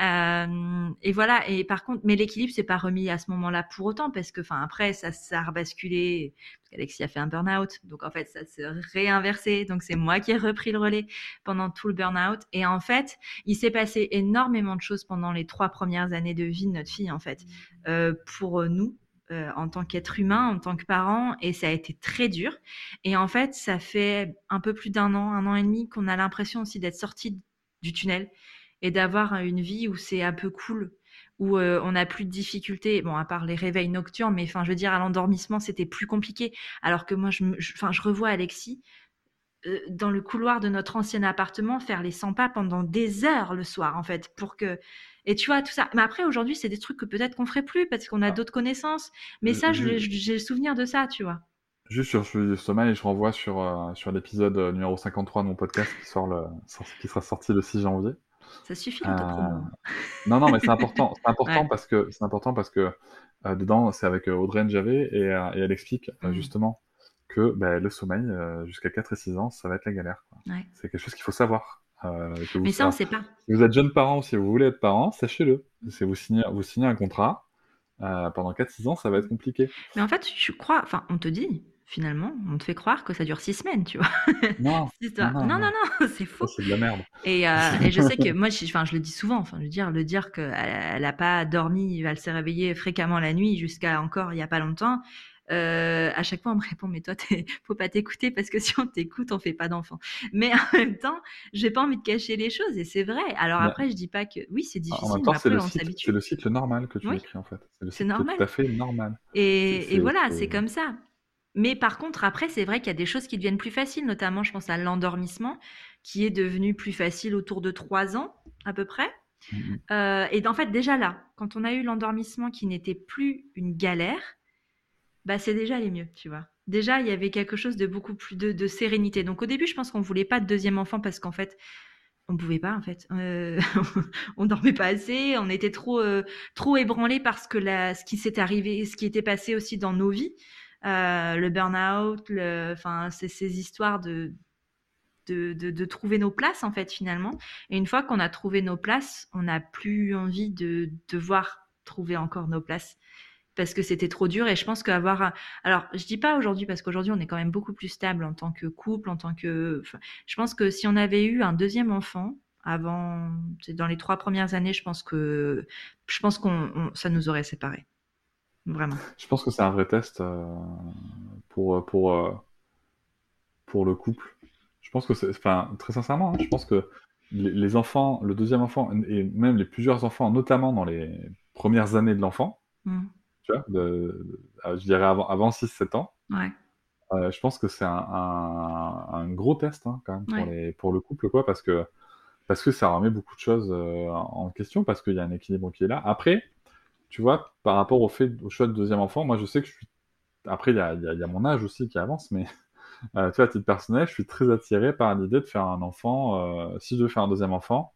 Euh, et voilà. Et par contre, mais l'équilibre s'est pas remis à ce moment-là pour autant, parce que, enfin, après, ça, ça a rebasculé. Parce qu'Alexis a fait un burn-out, donc en fait, ça s'est réinversé. Donc c'est moi qui ai repris le relais pendant tout le burn-out. Et en fait, il s'est passé énormément de choses pendant les trois premières années de vie de notre fille, en fait, euh, pour nous euh, en tant qu'être humain, en tant que parent, et ça a été très dur. Et en fait, ça fait un peu plus d'un an, un an et demi, qu'on a l'impression aussi d'être sorti du tunnel et d'avoir une vie où c'est un peu cool, où euh, on n'a plus de difficultés, bon, à part les réveils nocturnes, mais enfin, je veux dire, à l'endormissement, c'était plus compliqué. Alors que moi, je, revois Alexis dans le couloir de notre ancien appartement faire les 100 pas pendant des heures le soir, en fait, pour que et tu vois, tout ça. Mais après, aujourd'hui, c'est des trucs que peut-être qu'on ferait plus parce qu'on a ah. d'autres connaissances. Mais ça, j'ai le souvenir de ça, tu vois. Juste sur le sommeil, je renvoie sur, euh, sur l'épisode euh, numéro 53 de mon podcast qui, sort le, qui sera sorti le 6 janvier. Ça suffit euh... (laughs) Non, non, mais c'est important, c'est (laughs) important, parce que, c'est important parce que euh, dedans, c'est avec Audrey Njavé et, et elle explique mm. justement que bah, le sommeil, jusqu'à 4 et 6 ans, ça va être la galère. Ouais. C'est quelque chose qu'il faut savoir. mais ça, on ne sait pas. Si vous êtes jeune parent ou si vous voulez être parent, sachez-le. Si vous signez, vous signez un contrat, pendant 4-6 ans, ça va être compliqué. Mais en fait, je crois, enfin, on te dit, finalement, on te fait croire que ça dure six semaines, tu vois. Non, (laughs) non, non, non, non (laughs) c'est faux. C'est de la merde. Et, euh, (laughs) et je sais que moi, je, je le dis souvent, enfin, je veux dire, le dire qu'elle n'a pas dormi, elle s'est réveillée fréquemment la nuit jusqu'à encore il n'y a pas longtemps. Euh, à chaque fois, on me répond, mais toi, (laughs) faut pas t'écouter parce que (laughs) si on t'écoute, on fait pas d'enfants. Mais en même temps, j'ai pas envie de cacher les choses et c'est vrai. Alors après, je dis pas que oui, c'est difficile. En même temps, c'est le, le, cycle normal que tu oui. écris en fait. C'est normal. Tout à fait normal. Et, et voilà, c'est comme ça. Mais par contre, après, c'est vrai qu'il y a des choses qui deviennent plus faciles, notamment, je pense à l'endormissement, qui est devenu plus facile autour de trois ans, à peu près. Mmh euh, et en fait, déjà là, quand on a eu l'endormissement qui n'était plus une galère, bah, c'est déjà allé mieux, tu vois. Déjà, il y avait quelque chose de beaucoup plus de, sérénité. Donc au début, je pense qu'on voulait pas de deuxième enfant parce qu'en fait, on pouvait pas en fait. Euh, (laughs) on dormait pas assez, on était trop euh, trop ébranlé parce que la, ce qui s'est arrivé, ce qui était passé aussi dans nos vies. Euh, le burn-out, ces histoires de, de, de, trouver nos places, en fait, finalement. Et une fois qu'on a trouvé nos places, on n'a plus envie de devoir trouver encore nos places parce que c'était trop dur et je pense qu'avoir alors je dis pas aujourd'hui parce qu'aujourd'hui on est quand même beaucoup plus stable en tant que couple en tant que je pense que si on avait eu un deuxième enfant avant dans les trois premières années je pense que je pense qu'on ça nous aurait séparés Vraiment. Je pense que c'est un vrai test euh, pour, pour, euh, pour le couple. Je pense que c'est, enfin, très sincèrement, hein, je pense que les, enfants, le deuxième enfant, et même les plusieurs enfants, notamment dans les premières années de l'enfant, mmh. Tu vois, de, je dirais avant, avant 6-7 ans, ouais. euh, je pense que c'est un, un, un, gros test hein, quand même pour, ouais. les, pour le couple, quoi, parce que, parce que ça remet beaucoup de choses euh, en question, parce qu'il y a un équilibre qui est là. Après, tu vois, par rapport au fait au choix de deuxième enfant, moi je sais que je suis. Après, il y a, y, y a, mon âge aussi qui avance, mais (laughs) euh, tu vois, à titre personnel, je suis très attiré par l'idée de faire un enfant, euh, si je veux faire un deuxième enfant,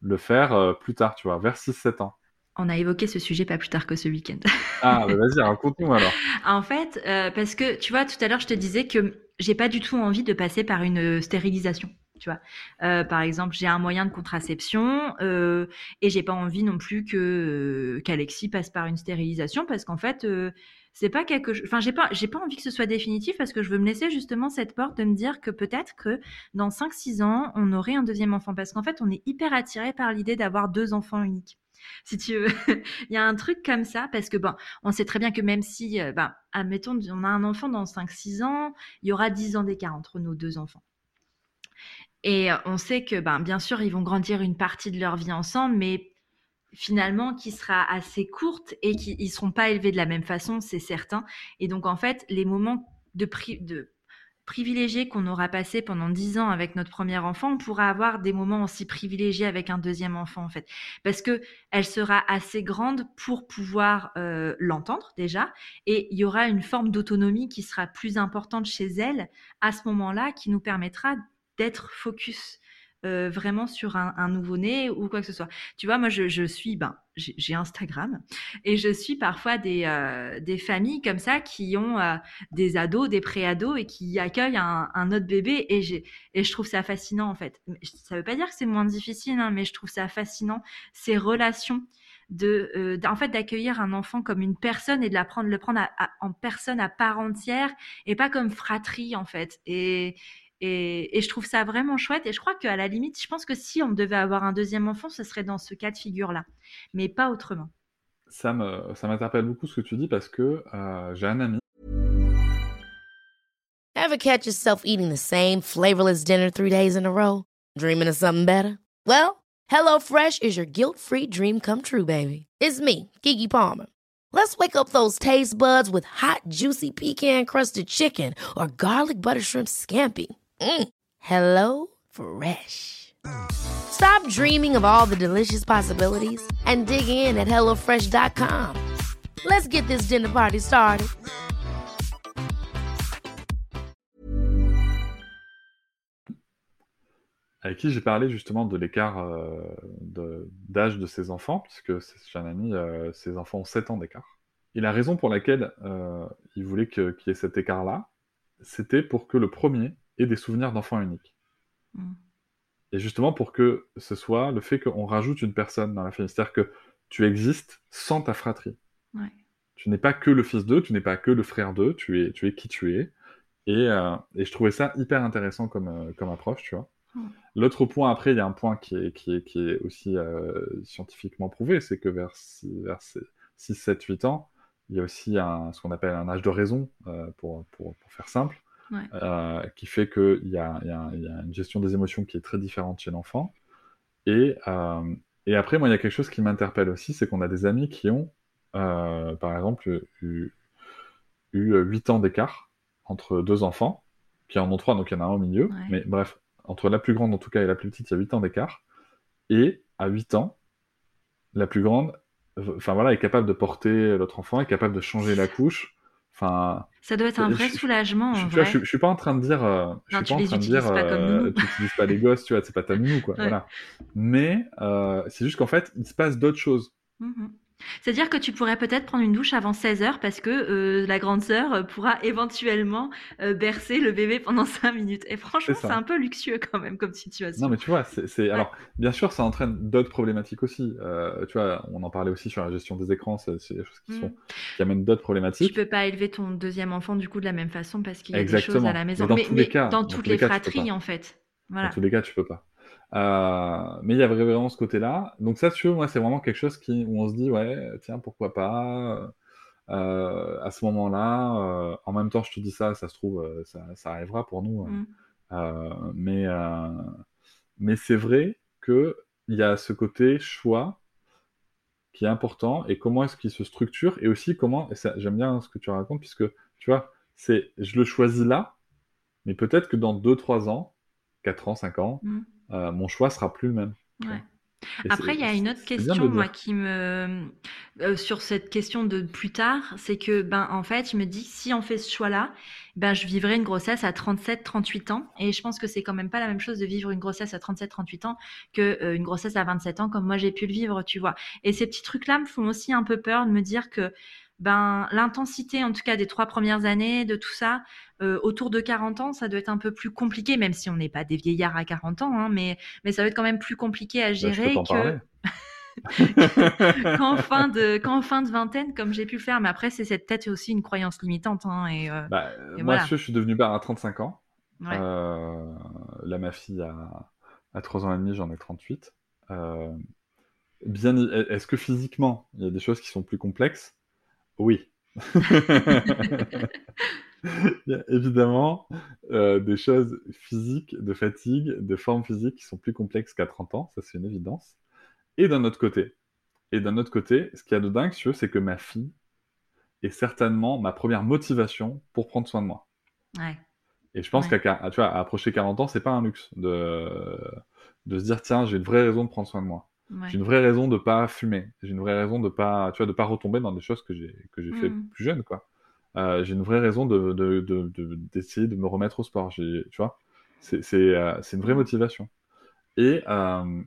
le faire euh, plus tard, tu vois, vers 6-7 ans. On a évoqué ce sujet pas plus tard que ce week-end. ah, bah vas-y, raconte-nous alors. (laughs) en fait, euh, parce que tu vois, tout à l'heure, je te disais que j'ai pas du tout envie de passer par une stérilisation tu vois. Euh, par exemple, j'ai un moyen de contraception euh, et j'ai pas envie non plus que euh, qu'Alexis passe par une stérilisation parce qu'en fait, euh, c'est pas quelque chose. Enfin, j'ai pas, j'ai pas envie que ce soit définitif parce que je veux me laisser justement cette porte de me dire que peut-être que dans 5-6 ans, on aurait un deuxième enfant parce qu'en fait, on est hyper attiré par l'idée d'avoir deux enfants uniques si tu (laughs) il y a un truc comme ça, parce que bon, on sait très bien que même si, ben, admettons, on a un enfant dans 5-6 ans, il y aura 10 ans d'écart entre nos deux enfants. Et on sait que, ben, bien sûr, ils vont grandir une partie de leur vie ensemble, mais finalement, qui sera assez courte et qui ne seront pas élevés de la même façon, c'est certain. Et donc, en fait, les moments de, de privilégiés qu'on aura passé pendant dix ans avec notre premier enfant, on pourra avoir des moments aussi privilégiés avec un deuxième enfant, en fait. Parce que elle sera assez grande pour pouvoir euh, l'entendre, déjà. Et il y aura une forme d'autonomie qui sera plus importante chez elle à ce moment-là, qui nous permettra d'être focus euh, vraiment sur un, un nouveau-né ou quoi que ce soit. Tu vois, moi, je, suis, ben, j'ai Instagram et je suis parfois des, euh, des familles comme ça qui ont euh, des ados, des pré-ados et qui accueillent un, autre bébé et, et je trouve ça fascinant en fait. Ça veut pas dire que c'est moins difficile, hein, mais je trouve ça fascinant ces relations de, en fait d'accueillir un enfant comme une personne et de la prendre, le prendre en personne à part entière et pas comme fratrie en fait. Et, et, et, je trouve ça vraiment chouette. Et je crois qu'à la limite, je pense que si on devait avoir un deuxième enfant, ce serait dans ce cas de figure-là, mais pas autrement. Ça me, ça m'interpelle beaucoup ce que tu dis parce que euh, j'ai un ami. Ever catch yourself eating the same flavorless dinner three days in a row? Dreaming of something better? Well, HelloFresh is your guilt-free dream come true, baby. It's me, Kiki Palmer. Let's wake up those taste buds with hot, juicy pecan-crusted chicken or garlic butter shrimp scampi. Mm. Hello Fresh. Stop dreaming of all the delicious possibilities and dig in at HelloFresh.com. Let's get this dinner party started. Avec qui j'ai parlé justement de l'écart euh, d'âge de, de, ses enfants, puisque j'ai un ami, euh, ses enfants ont 7 ans d'écart. Et la raison pour laquelle euh, il voulait qu'il qu y ait cet écart-là, c'était pour que le premier ait des souvenirs d'enfant unique. Mm. Et justement pour que ce soit le fait qu'on rajoute une personne dans la famille. C'est-à-dire que tu existes sans ta fratrie. Ouais. Tu n'es pas que le fils d'eux, tu n'es pas que le frère d'eux, tu es, tu es qui tu es. Et, euh, et je trouvais ça hyper intéressant comme, euh, comme approche, tu vois. Mm. L'autre point, après, il y a un point qui est, qui est, qui est aussi euh, scientifiquement prouvé, c'est que vers, 6, vers 6, 7, 8 ans, il y a aussi un, ce qu'on appelle un âge de raison, pour, pour, pour faire simple, Ouais. euh, qui fait qu'il y y, a, il y a une gestion des émotions qui est très différente chez l'enfant. Et, euh, et après, moi, il y a quelque chose qui m'interpelle aussi, c'est qu'on a des amis qui ont, euh, par exemple, eu, eu 8 ans d'écart entre deux enfants, qui en ont trois, donc il y en a un au milieu. Ouais. Mais bref, entre la plus grande en tout cas et la plus petite, il y a 8 ans d'écart. Et à 8 ans, la plus grande, enfin voilà, est capable de porter l'autre enfant, est capable de changer la couche. Enfin, Ça doit être un je- vrai je- soulagement, je, en vrai. je, suis pas en train de dire, euh, je Non, suis pas en train de dire, pas euh, tu utilises pas les gosses, tu vois, c'est pas ta nounou, quoi. (laughs) Ouais. Voilà. Mais euh, c'est juste qu'en fait, il se passe d'autres choses. Mhm. C'est-à-dire que tu pourrais peut-être prendre une douche avant 16 heures parce que euh, la grande sœur euh, pourra éventuellement euh, bercer le bébé pendant 5 minutes. Et franchement, C'est un peu luxueux quand même comme situation. Non, mais tu vois, c'est, alors, bien sûr, ça entraîne d'autres problématiques aussi. Euh, tu vois, on en parlait aussi sur la gestion des écrans, c'est, des choses qui, Mm. qui amènent d'autres Tu problématiques. peux pas élever ton deuxième enfant du coup de la même façon parce qu'il y a des choses à la maison. Mais dans tous les cas, dans dans toutes les les cas, tu fratries en fait. Voilà. Dans tous les cas, tu peux pas. Euh, mais il y a vraiment ce côté-là. Donc ça, tu vois, moi, c'est vraiment quelque chose qui, où on se dit, ouais, tiens, pourquoi pas. Euh, à ce moment-là, euh, en même temps, je te dis ça, ça se trouve, euh, ça, ça arrivera pour nous. Mm. Euh, mais euh, mais c'est vrai que il y a ce côté choix qui est important et comment est-ce qu'il se structure et aussi comment j'aime bien ce que tu racontes puisque tu vois c'est je le choisis là mais peut-être que dans 2-3 ans 4 ans 5 ans Mm. Euh, mon choix sera plus le même. Ouais. Après, il y a une autre question, moi, qui me. euh, sur cette question de plus tard, c'est que, ben, en fait, je me dis, si on fait ce choix-là, ben, je vivrai une grossesse à 37, 38 ans. Et je pense que c'est quand même pas la même chose de vivre une grossesse à 37, 38 ans que euh, une grossesse à 27 ans, comme moi j'ai pu le vivre, tu vois. Et ces petits trucs-là me font aussi un peu peur de me dire que, ben, l'intensité, en tout cas, des trois premières années, de tout ça, euh, autour de 40 ans, ça doit être un peu plus compliqué, même si on n'est pas des vieillards à 40 ans, hein, mais, mais ça doit être quand même plus compliqué à Bah, gérer que (laughs) qu'en fin de qu'en fin de vingtaine comme j'ai pu le faire mais après c'est cette tête aussi une croyance limitante hein, et euh, Bah, Et moi voilà. je suis devenu père à 35 ans ouais. Euh, là, ma fille a, a 3 ans et demi, j'en ai 38. Euh, bien, est-ce que physiquement, il y a des choses qui sont plus complexes? Oui. (laughs) (laughs) Il y a évidemment euh, des choses physiques, de fatigue, de forme physique qui sont plus complexes qu'à 30 ans, ça c'est une évidence. Et d'un autre côté, et d'un autre côté, ce qu'il y a de dingue, c'est que ma fille est certainement ma première motivation pour prendre soin de moi. ouais. Et je pense Ouais. qu'à tu vois, à approcher 40 ans, c'est pas un luxe de, de se dire tiens, j'ai une vraie raison de prendre soin de moi. Ouais. J'ai une vraie raison de pas fumer. J'ai une vraie raison de pas, tu vois, de pas retomber dans des choses que j'ai que j'ai fait Mhm. plus jeune, quoi. Euh, j'ai une vraie raison de de- de- de- d'essayer de, me remettre au sport. J'ai, tu vois, c'est euh, une vraie motivation. Et euh,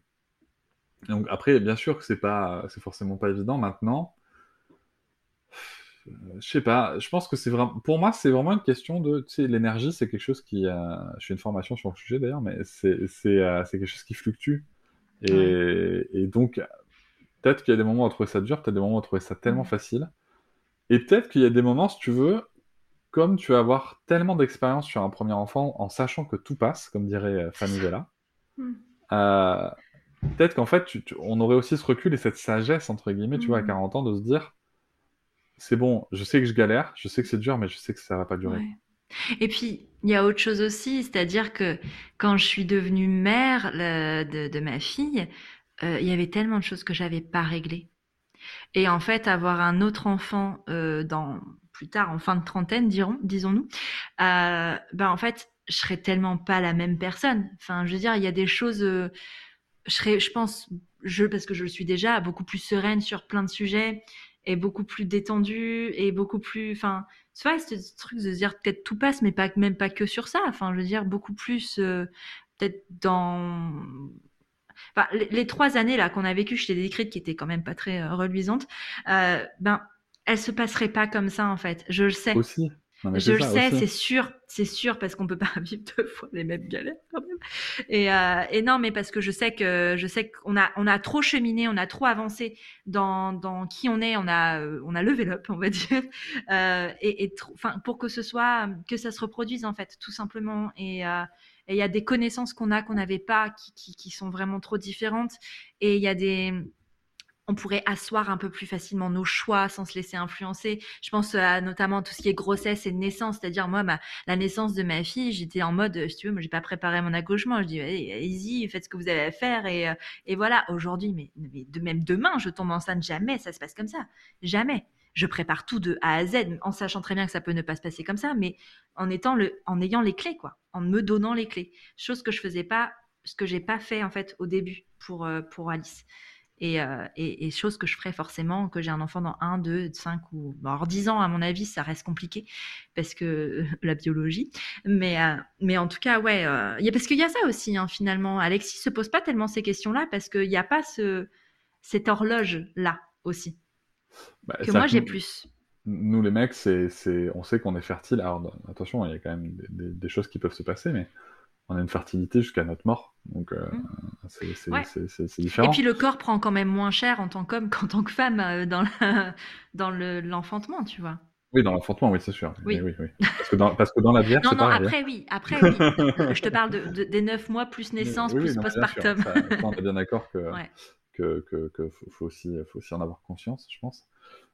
donc après, bien sûr que c'est pas, c'est forcément pas évident maintenant. Euh, Je sais pas, je pense que c'est vraiment, pour moi, c'est vraiment une question de, tu sais, l'énergie, c'est quelque chose qui, je fais une formation sur le sujet d'ailleurs, mais c'est, c'est, c'est quelque chose qui fluctue. Et, et donc, peut-être qu'il y a des moments où on va trouver ça dur, peut-être des moments où on va trouver ça tellement facile. Et peut-être qu'il y a des moments, si tu veux, comme tu vas avoir tellement d'expérience sur un premier enfant en sachant que tout passe, comme dirait euh, Fanny Vella, (laughs) Mhm. euh, peut-être qu'en fait, tu- tu- on aurait aussi ce recul et cette sagesse, entre guillemets, tu vois, à Mhm. 40 ans, de se dire, c'est bon, je sais que je galère, je sais que c'est dur, mais je sais que ça va pas durer. Ouais. Et puis, il y a autre chose aussi, c'est-à-dire que quand je suis devenue mère de ma fille, euh, il y avait tellement de choses que j'avais pas réglées. Et en fait, avoir un autre enfant euh, dans plus tard, en fin de trentaine, dirons, disons-nous, euh, ben en fait, je serais tellement pas la même personne. Enfin, je veux dire, il y a des choses, euh, je serais, je pense, je parce que je le suis déjà, beaucoup plus sereine sur plein de sujets et beaucoup plus détendue et beaucoup plus, enfin, tu vois, ce truc de se dire peut-être tout passe, mais pas même pas que sur ça. Enfin, je veux dire beaucoup plus euh, peut-être dans les, trois années là qu'on a vécues, je t'ai décrites, qui étaient quand même pas très reluisantes, ben elles se passeraient pas comme ça en fait. Je le sais. Aussi je le sais, c'est sûr, c'est sûr, parce qu'on peut pas (laughs) vivre deux fois les mêmes galères quand même. Et, euh, et non, mais parce que je sais que je sais qu'on a on a trop cheminé, on a trop avancé dans, dans qui on est, on a euh, on a levé up, on va (laughs) dire, euh, et, et enfin pour que ce soit que ça se reproduise en fait, tout simplement. Et euh, et il y a des connaissances qu'on a qu'on n'avait pas, qui, qui, qui sont vraiment trop différentes. Et il y a des on pourrait asseoir un peu plus facilement nos choix sans se laisser influencer. Je pense à notamment tout ce qui est grossesse et naissance, c'est-à-dire moi, la naissance de ma fille, j'étais en mode, si tu veux, moi j'ai pas préparé mon accouchement, je dis allez-y, faites ce que vous avez à faire et, euh, voilà. Aujourd'hui, mais, de même demain, je tombe enceinte jamais, ça se passe comme ça, jamais. Je prépare tout de A à Z, en sachant très bien que ça peut ne pas se passer comme ça, mais en étant le, en ayant les clés quoi, en me donnant les clés, chose que je faisais pas, ce que j'ai pas fait en fait au début pour euh, pour Alice. Euh, et, et, chose que je ferais forcément que j'ai un enfant dans 1, 2, 5 ou alors 10 ans à mon avis ça reste compliqué parce que (laughs) la biologie. Mais euh, mais en tout cas ouais euh, y a, parce qu'il y a ça aussi hein, finalement. Alexis se pose pas tellement ces questions là parce qu'il n'y a pas ce cette horloge là aussi bah, que moi j'ai plus. nous les mecs c'est on sait qu'on est fertile. Alors attention il y a quand même des, des, choses qui peuvent se passer mais on a une fertilité jusqu'à notre mort. Donc, euh, mmh. c'est différent. Et puis, le corps prend quand même moins cher en tant qu'homme qu'en tant que femme euh, dans, (laughs) l'enfantement, tu vois. Oui, dans l'enfantement, oui, c'est sûr. Oui. oui, oui. Parce, que dans, parce que dans la bière, c'est Non, non, après, oui. Après, oui. Je te parle de, des neuf mois plus naissance, plus postpartum. on est bien d'accord que, que, que, que faut, aussi, faut aussi en avoir conscience, je pense.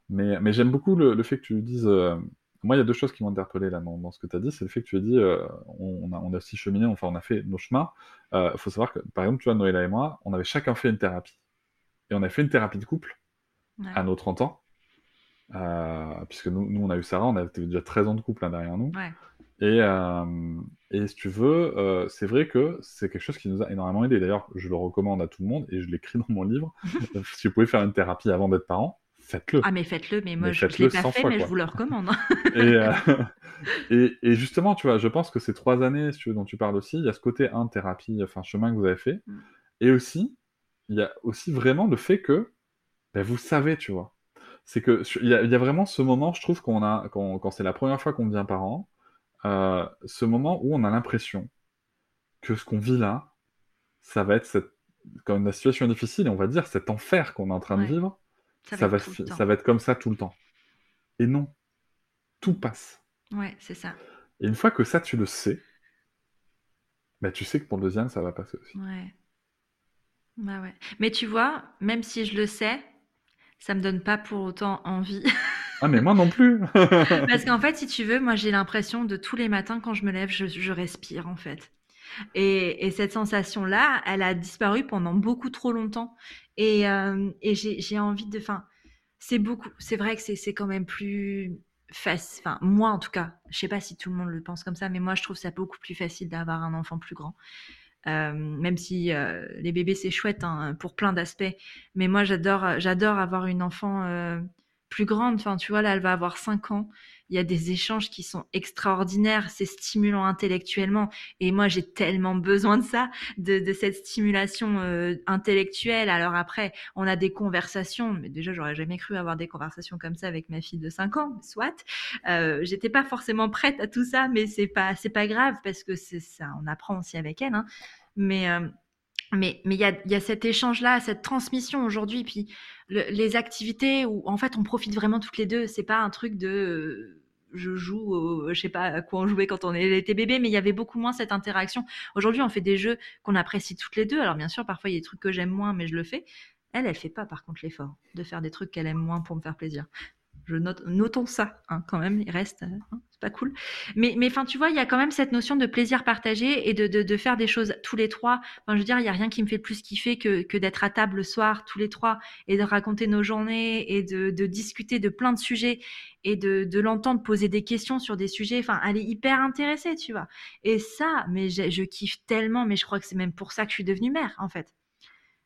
Mais, mais j'aime beaucoup le, le, fait que tu dises... Euh, moi, il y a deux choses qui m'ont interpellé là dans, ce que tu as dit. C'est le fait que tu as dit, euh, on, a, on a aussi cheminé, enfin, on a fait nos chemins. Il euh, faut savoir que, par exemple, tu vois, Noëlla et moi, on avait chacun fait une thérapie. Et on a fait une thérapie de couple à nos 30 ans. Euh, puisque nous, nous, on a eu Sarah, on avait déjà 13 ans de couple hein, derrière nous. Et, et si tu veux, c'est vrai que c'est quelque chose qui nous a énormément aidé. D'ailleurs, je le recommande à tout le monde et je l'écris (laughs) dans mon livre. si vous pouvez faire une thérapie avant d'être parent, faites-le. Ah, mais faites-le, mais moi, je ne l'ai pas fait, mais je vous le recommande. (laughs) (laughs) Euh, et, et, justement, tu vois, je pense que ces trois années tu veux, dont tu parles aussi, il y a ce côté, un, thérapie, enfin, chemin que vous avez fait. Mm. Et aussi, il y a aussi vraiment le fait que ben, vous savez, tu vois. C'est que il y, a, y, a, vraiment ce moment, je trouve, qu'on a, quand, quand c'est la première fois qu'on devient parent, euh, ce moment où on a l'impression que ce qu'on vit là, ça va être cette, quand la situation est difficile, et on va dire cet enfer qu'on est en train de vivre, ça, va, ça va être comme ça tout le temps. Et non, tout passe. Ouais, c'est ça. Et une fois que ça, tu le sais, bah, tu sais que pour le deuxième, ça va passer aussi. Ouais. Bah ouais. Mais tu vois, même si je le sais, ça me donne pas pour autant envie. (laughs) ah, mais moi non plus Parce qu'en (laughs) fait, si tu veux, moi j'ai l'impression de tous les matins quand je me lève, je, je respire en fait. Et, et cette sensation-là, elle a disparu pendant beaucoup trop longtemps. Et, euh, j'ai envie de. Enfin, c'est beaucoup. C'est vrai que c'est quand même plus facile. Enfin, moi en tout cas, je sais pas si tout le monde le pense comme ça, mais moi je trouve ça beaucoup plus facile d'avoir un enfant plus grand. Euh, même si euh, les bébés c'est chouette hein, pour plein d'aspects, mais moi j'adore j'adore avoir une enfant plus grande. Enfin, tu vois là, elle va avoir 5 ans il y a des échanges qui sont extraordinaires, c'est stimulant intellectuellement. Et moi, j'ai tellement besoin de ça, de, cette stimulation euh, intellectuelle. Alors après, on a des conversations, mais déjà, j'aurais jamais cru avoir des conversations comme ça avec ma fille de 5 ans, soit. Euh, J'étais pas forcément prête à tout ça, mais c'est pas, c'est pas grave parce que c'est ça, on apprend aussi avec elle. Hein. Mais euh, mais il y a, cet échange là, cette transmission aujourd'hui, puis les activités où en fait on profite vraiment toutes les deux. C'est pas un truc de je joue, je sais pas à quoi on jouait quand on était bébé, mais il y avait beaucoup moins cette interaction. Aujourd'hui, on fait des jeux qu'on apprécie toutes les deux. Alors bien sûr, parfois il y a des trucs que j'aime moins, mais je le fais. Elle, elle fait pas par contre l'effort de faire des trucs qu'elle aime moins pour me faire plaisir. Je note, notons ça hein, quand même. Il reste, hein, c'est pas cool. Mais, enfin, tu vois, il y a quand même cette notion de plaisir partagé et de, de, faire des choses tous les trois. Enfin, je veux dire, il y a rien qui me fait plus kiffer que, que d'être à table le soir tous les trois et de raconter nos journées et de, discuter de plein de sujets et de, de l'entendre poser des questions sur des sujets. Enfin, elle est hyper intéressée, tu vois. Et ça, mais je kiffe tellement. Mais je crois que c'est même pour ça que je suis devenue mère, en fait.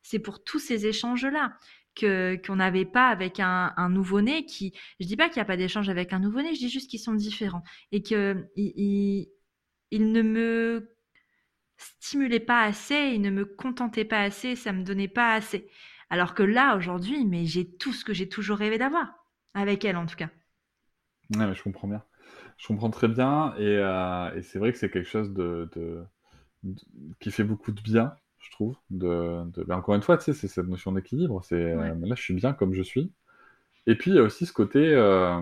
C'est pour tous ces échanges-là qu'on n'avait pas avec un, un nouveau-né qui je dis pas qu'il n'y a pas d'échange avec un nouveau-né je dis juste qu'ils sont différents et que ils, ils, ne me stimulait pas assez, il ne me contentait pas assez, ça me donnait pas assez. Alors que là, aujourd'hui, mais j'ai tout ce que j'ai toujours rêvé d'avoir, avec elle en tout cas. Ouais, je comprends bien. Je comprends très bien, et, euh, et c'est vrai que c'est quelque chose de- de- qui fait beaucoup de bien, je trouve. De, de- mais encore une fois, tu sais, c'est cette notion d'équilibre. C'est euh, Ouais. là, je suis bien comme je suis. Et puis il y a aussi ce côté, euh,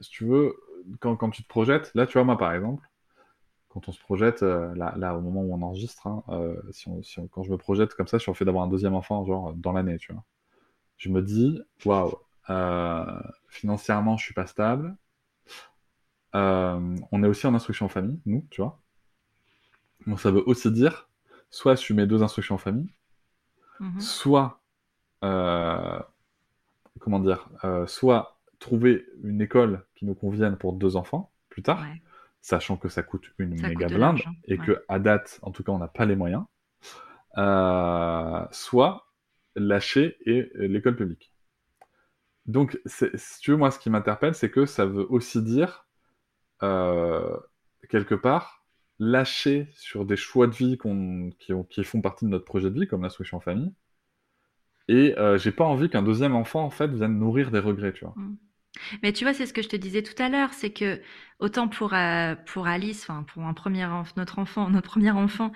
si tu veux, quand, quand tu te projettes, là, tu vois, moi par exemple, quand on se projette, euh, là, là, au moment où on enregistre, hein, euh, si on, si on- quand je me projette comme ça sur le fait d'avoir un deuxième enfant, genre dans l'année, tu vois, je me dis, waouh, financièrement, je suis pas stable. On est aussi en instruction en famille, nous, tu vois. Donc ça veut aussi dire, soit assumer deux instructions en famille, Mhm. soit, euh, comment dire, euh, soit trouver une école qui nous convienne pour deux enfants plus tard, Ouais. sachant que ça coûte une Ça méga coûte de blinde et ouais. que à date, en tout cas, on n'a pas les moyens. Euh, soit lâcher et l'école publique. Donc, si tu veux, moi, ce qui m'interpelle, c'est que ça veut aussi dire, quelque part, lâcher sur des choix de vie qui, ont- qui font partie de notre projet de vie, comme l'instruction en famille. Et euh, j'ai pas envie qu'un deuxième enfant, en fait, vienne nourrir des regrets, tu vois. Mais tu vois, c'est ce que je te disais tout à l'heure, c'est que autant pour euh, pour Alice, pour un premier notre enfant, (laughs) notre premier enfant,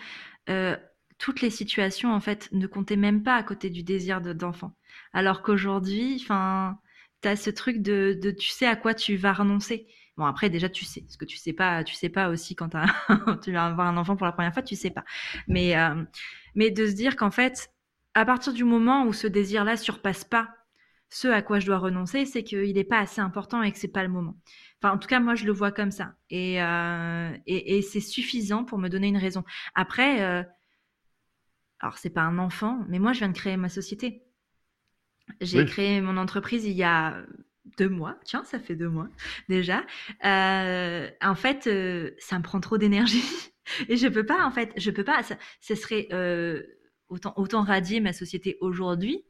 euh, toutes les situations en fait ne comptaient même pas à côté du désir de- d'enfant. Alors qu'aujourd'hui, enfin, t'as ce truc de tu sais à quoi tu vas renoncer. Bon après déjà tu sais, ce que tu sais pas, tu sais pas aussi quand (laughs) tu vas avoir un enfant pour la première fois, tu sais pas. Mais euh, mais de se dire qu'en fait, à partir du moment où ce désir-là surpasse pas ce à quoi je dois renoncer, c'est qu'il n'est pas assez important et que c'est pas le moment. Enfin, en tout cas, moi, je le vois comme ça. Et, euh, et, et c'est suffisant pour me donner une raison. Après, euh, alors c'est pas un enfant, mais moi, je viens de créer ma société. J'ai Oui. créé mon entreprise il y a deux mois. Tiens, ça fait deux mois déjà. Euh, en fait, euh, ça me prend trop d'énergie (laughs) et je peux pas. En fait, je peux pas. Ça, ce serait euh, autant autant radier ma société aujourd'hui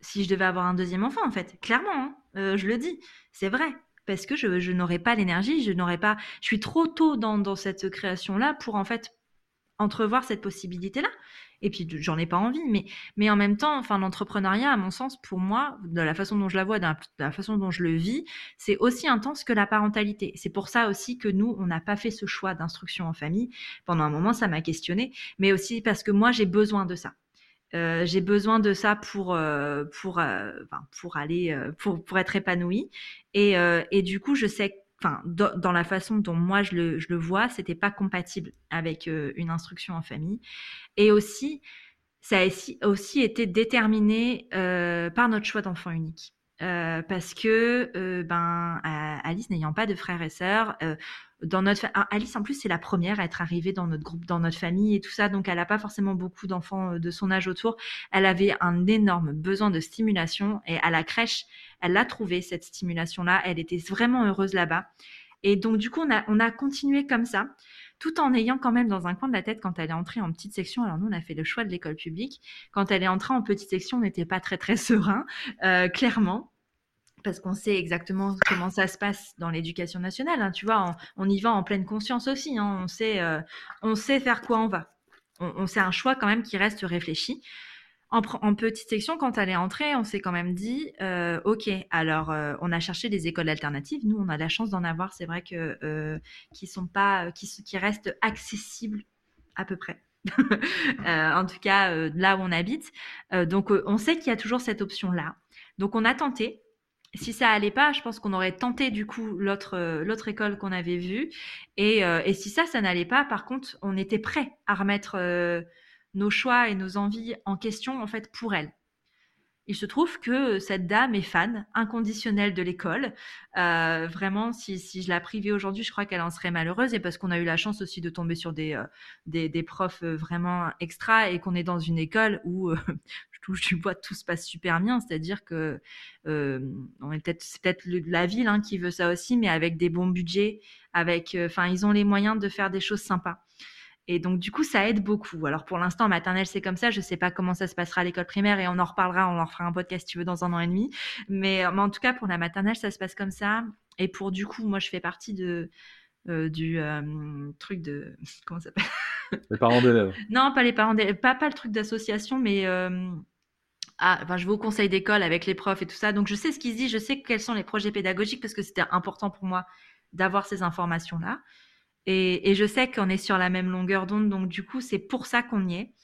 si je devais avoir un deuxième enfant, en fait. Clairement, hein. Je le dis, c'est vrai. Parce que je, je n'aurais pas l'énergie, je n'aurais pas. Je suis trop tôt dans, dans cette création-là pour en fait entrevoir cette possibilité-là. Et puis j'en ai pas envie, mais mais en même temps, enfin l'entrepreneuriat, à mon sens, pour moi, de la façon dont je la vois, de la, façon dont je le vis, c'est aussi intense que la parentalité. C'est pour ça aussi que nous, on n'a pas fait ce choix d'instruction en famille. Pendant un moment, ça m'a questionné, mais aussi parce que moi, j'ai besoin de ça. Euh, j'ai besoin de ça pour euh, pour euh, pour aller pour pour être épanouie et et du coup je sais enfin dans, la façon dont moi je le je le vois c'était pas compatible avec euh, une instruction en famille. Et aussi ça a aussi, aussi été déterminé euh, par notre choix d'enfant unique Euh, parce que euh, ben à- Alice n'ayant pas de frères et sœurs euh, dans notre ah, Alice en plus c'est la première à être arrivée dans notre groupe dans notre famille et tout ça donc elle n'a pas forcément beaucoup d'enfants euh, de son âge autour. Elle avait un énorme besoin de stimulation et à la crèche elle a trouvé cette stimulation là elle était vraiment heureuse là-bas. Et donc du coup on a on a continué comme ça tout en ayant quand même dans un coin de la tête quand elle est entrée en petite section alors nous on a fait le choix de l'école publique quand elle est entrée en petite section on n'était pas très très serein euh, clairement parce qu'on sait exactement comment ça se passe dans l'éducation nationale. hein. Tu vois, on, y va en pleine conscience aussi. hein. On sait, euh, on sait faire quoi on va. On, sait un choix quand même qui reste réfléchi. En, petite section, quand elle est entrée, on s'est quand même dit, euh, ok, alors euh, on a cherché des écoles alternatives. Nous, on a la chance d'en avoir. C'est vrai que euh, qui sont pas, qui, restent accessibles à peu près. (laughs) En tout cas, là où on habite. Donc, on sait qu'il y a toujours cette option-là. Donc, on a tenté si ça allait pas, je pense qu'on aurait tenté du coup l'autre euh, l'autre école qu'on avait vue. Et, euh, et si ça, ça n'allait pas, par contre, on était prêt à remettre euh, nos choix et nos envies en question en fait pour elle. Il se trouve que cette dame est fan inconditionnelle de l'école. Euh, vraiment, si, je la privais aujourd'hui, je crois qu'elle en serait malheureuse. Et parce qu'on a eu la chance aussi de tomber sur des, euh, profs euh, vraiment extra et qu'on est dans une école où (laughs) je touche du bois, tout se passe super bien. C'est-à-dire que c'est peut-être la ville hein, qui veut ça aussi, mais avec des bons budgets, avec, enfin, ils ont les moyens de faire des choses sympas. Et donc, du coup, ça aide beaucoup. Alors, pour l'instant, maternelle, c'est comme ça. Je sais pas comment ça se passera à l'école primaire et on en reparlera. On en refera un podcast, si tu veux, dans un an et demi. Mais, mais en tout cas, pour la maternelle, ça se passe comme ça. Et pour, du coup, moi, je fais partie de, euh, du euh, truc de. (laughs) Comment ça s'appelle? Les parents d'élèves. Non, pas les parents d'élèves, pas, pas le truc d'association, mais euh, ah, enfin, je vais au conseil d'école avec les profs et tout ça. Donc, je sais ce qui se dit, je sais quels sont les projets pédagogiques parce que c'était important pour moi d'avoir ces informations-là. Et, je sais qu'on est sur la même longueur d'onde, donc du coup, c'est pour ça qu'on y est.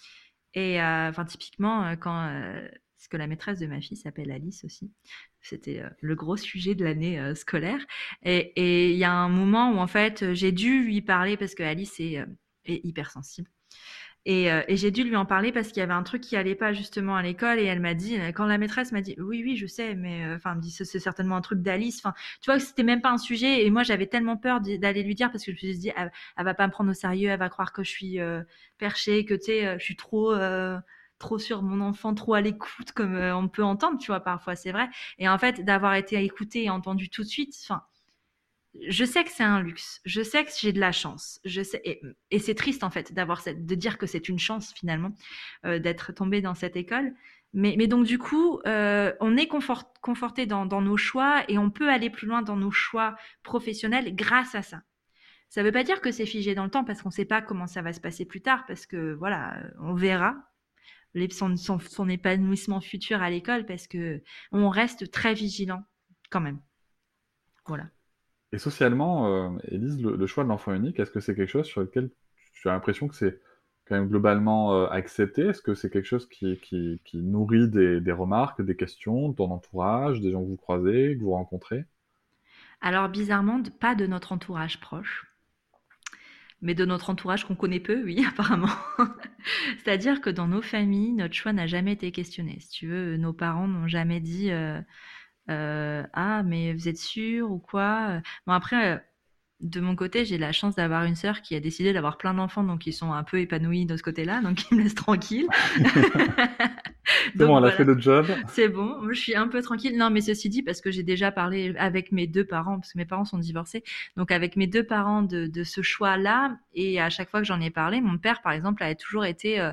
Et euh, typiquement, euh, quand euh, parce que la maîtresse de ma fille s'appelle Alice aussi. C'était le gros sujet de l'année scolaire. Et il y a un moment où en fait, j'ai dû lui parler parce que Alice est, est hypersensible. Et, euh, et j'ai dû lui en parler parce qu'il y avait un truc qui allait pas justement à l'école et elle m'a dit quand la maîtresse m'a dit oui oui je sais mais euh, enfin me dit c'est certainement un truc d'Alice enfin tu vois que c'était même pas un sujet et moi j'avais tellement peur d'aller lui dire parce que je me suis dit elle, va pas me prendre au sérieux elle va croire que je suis euh, perchée que tu sais euh, je suis trop euh, trop sur mon enfant, trop à l'écoute, comme euh, on peut entendre, tu vois, parfois, c'est vrai. Et en fait, d'avoir été écouté et entendu tout de suite, enfin, je sais que c'est un luxe, je sais que j'ai de la chance, je sais et, c'est triste en fait d'avoir de dire que c'est une chance finalement euh, d'être tombé dans cette école. Mais, donc du coup, euh, on est confort, conforté dans, nos choix et on peut aller plus loin dans nos choix professionnels grâce à ça. Ça ne veut pas dire que c'est figé dans le temps parce qu'on ne sait pas comment ça va se passer plus tard parce que voilà, on verra les, son, son, son épanouissement futur à l'école parce que on reste très vigilant quand même. Voilà. Et socialement, euh, Élise, le, choix de l'enfant unique, est-ce que c'est quelque chose sur lequel tu as l'impression que c'est quand même globalement euh, accepté? Est-ce que c'est quelque chose qui, nourrit des, remarques, des questions de ton entourage, des gens que vous croisez, que vous rencontrez? Alors bizarrement, pas de notre entourage proche. Mais de notre entourage qu'on connaît peu, oui, (laughs) apparemment. C'est-à-dire que dans nos familles, notre choix n'a jamais été questionné. Si tu veux, nos parents n'ont jamais dit euh, ah mais vous êtes sûr ou quoi? Bon après de mon côté j'ai la chance d'avoir une sœur qui a décidé d'avoir plein d'enfants donc ils sont un peu épanouis de ce côté là donc ils me laissent tranquille. (laughs) C'est bon elle voilà. a fait le job. C'est bon je suis un peu tranquille. Non mais ceci dit parce que j'ai déjà parlé avec mes deux parents parce que mes parents sont divorcés donc avec mes deux parents de, de ce choix là et à chaque fois que j'en ai parlé mon père par exemple a toujours été euh,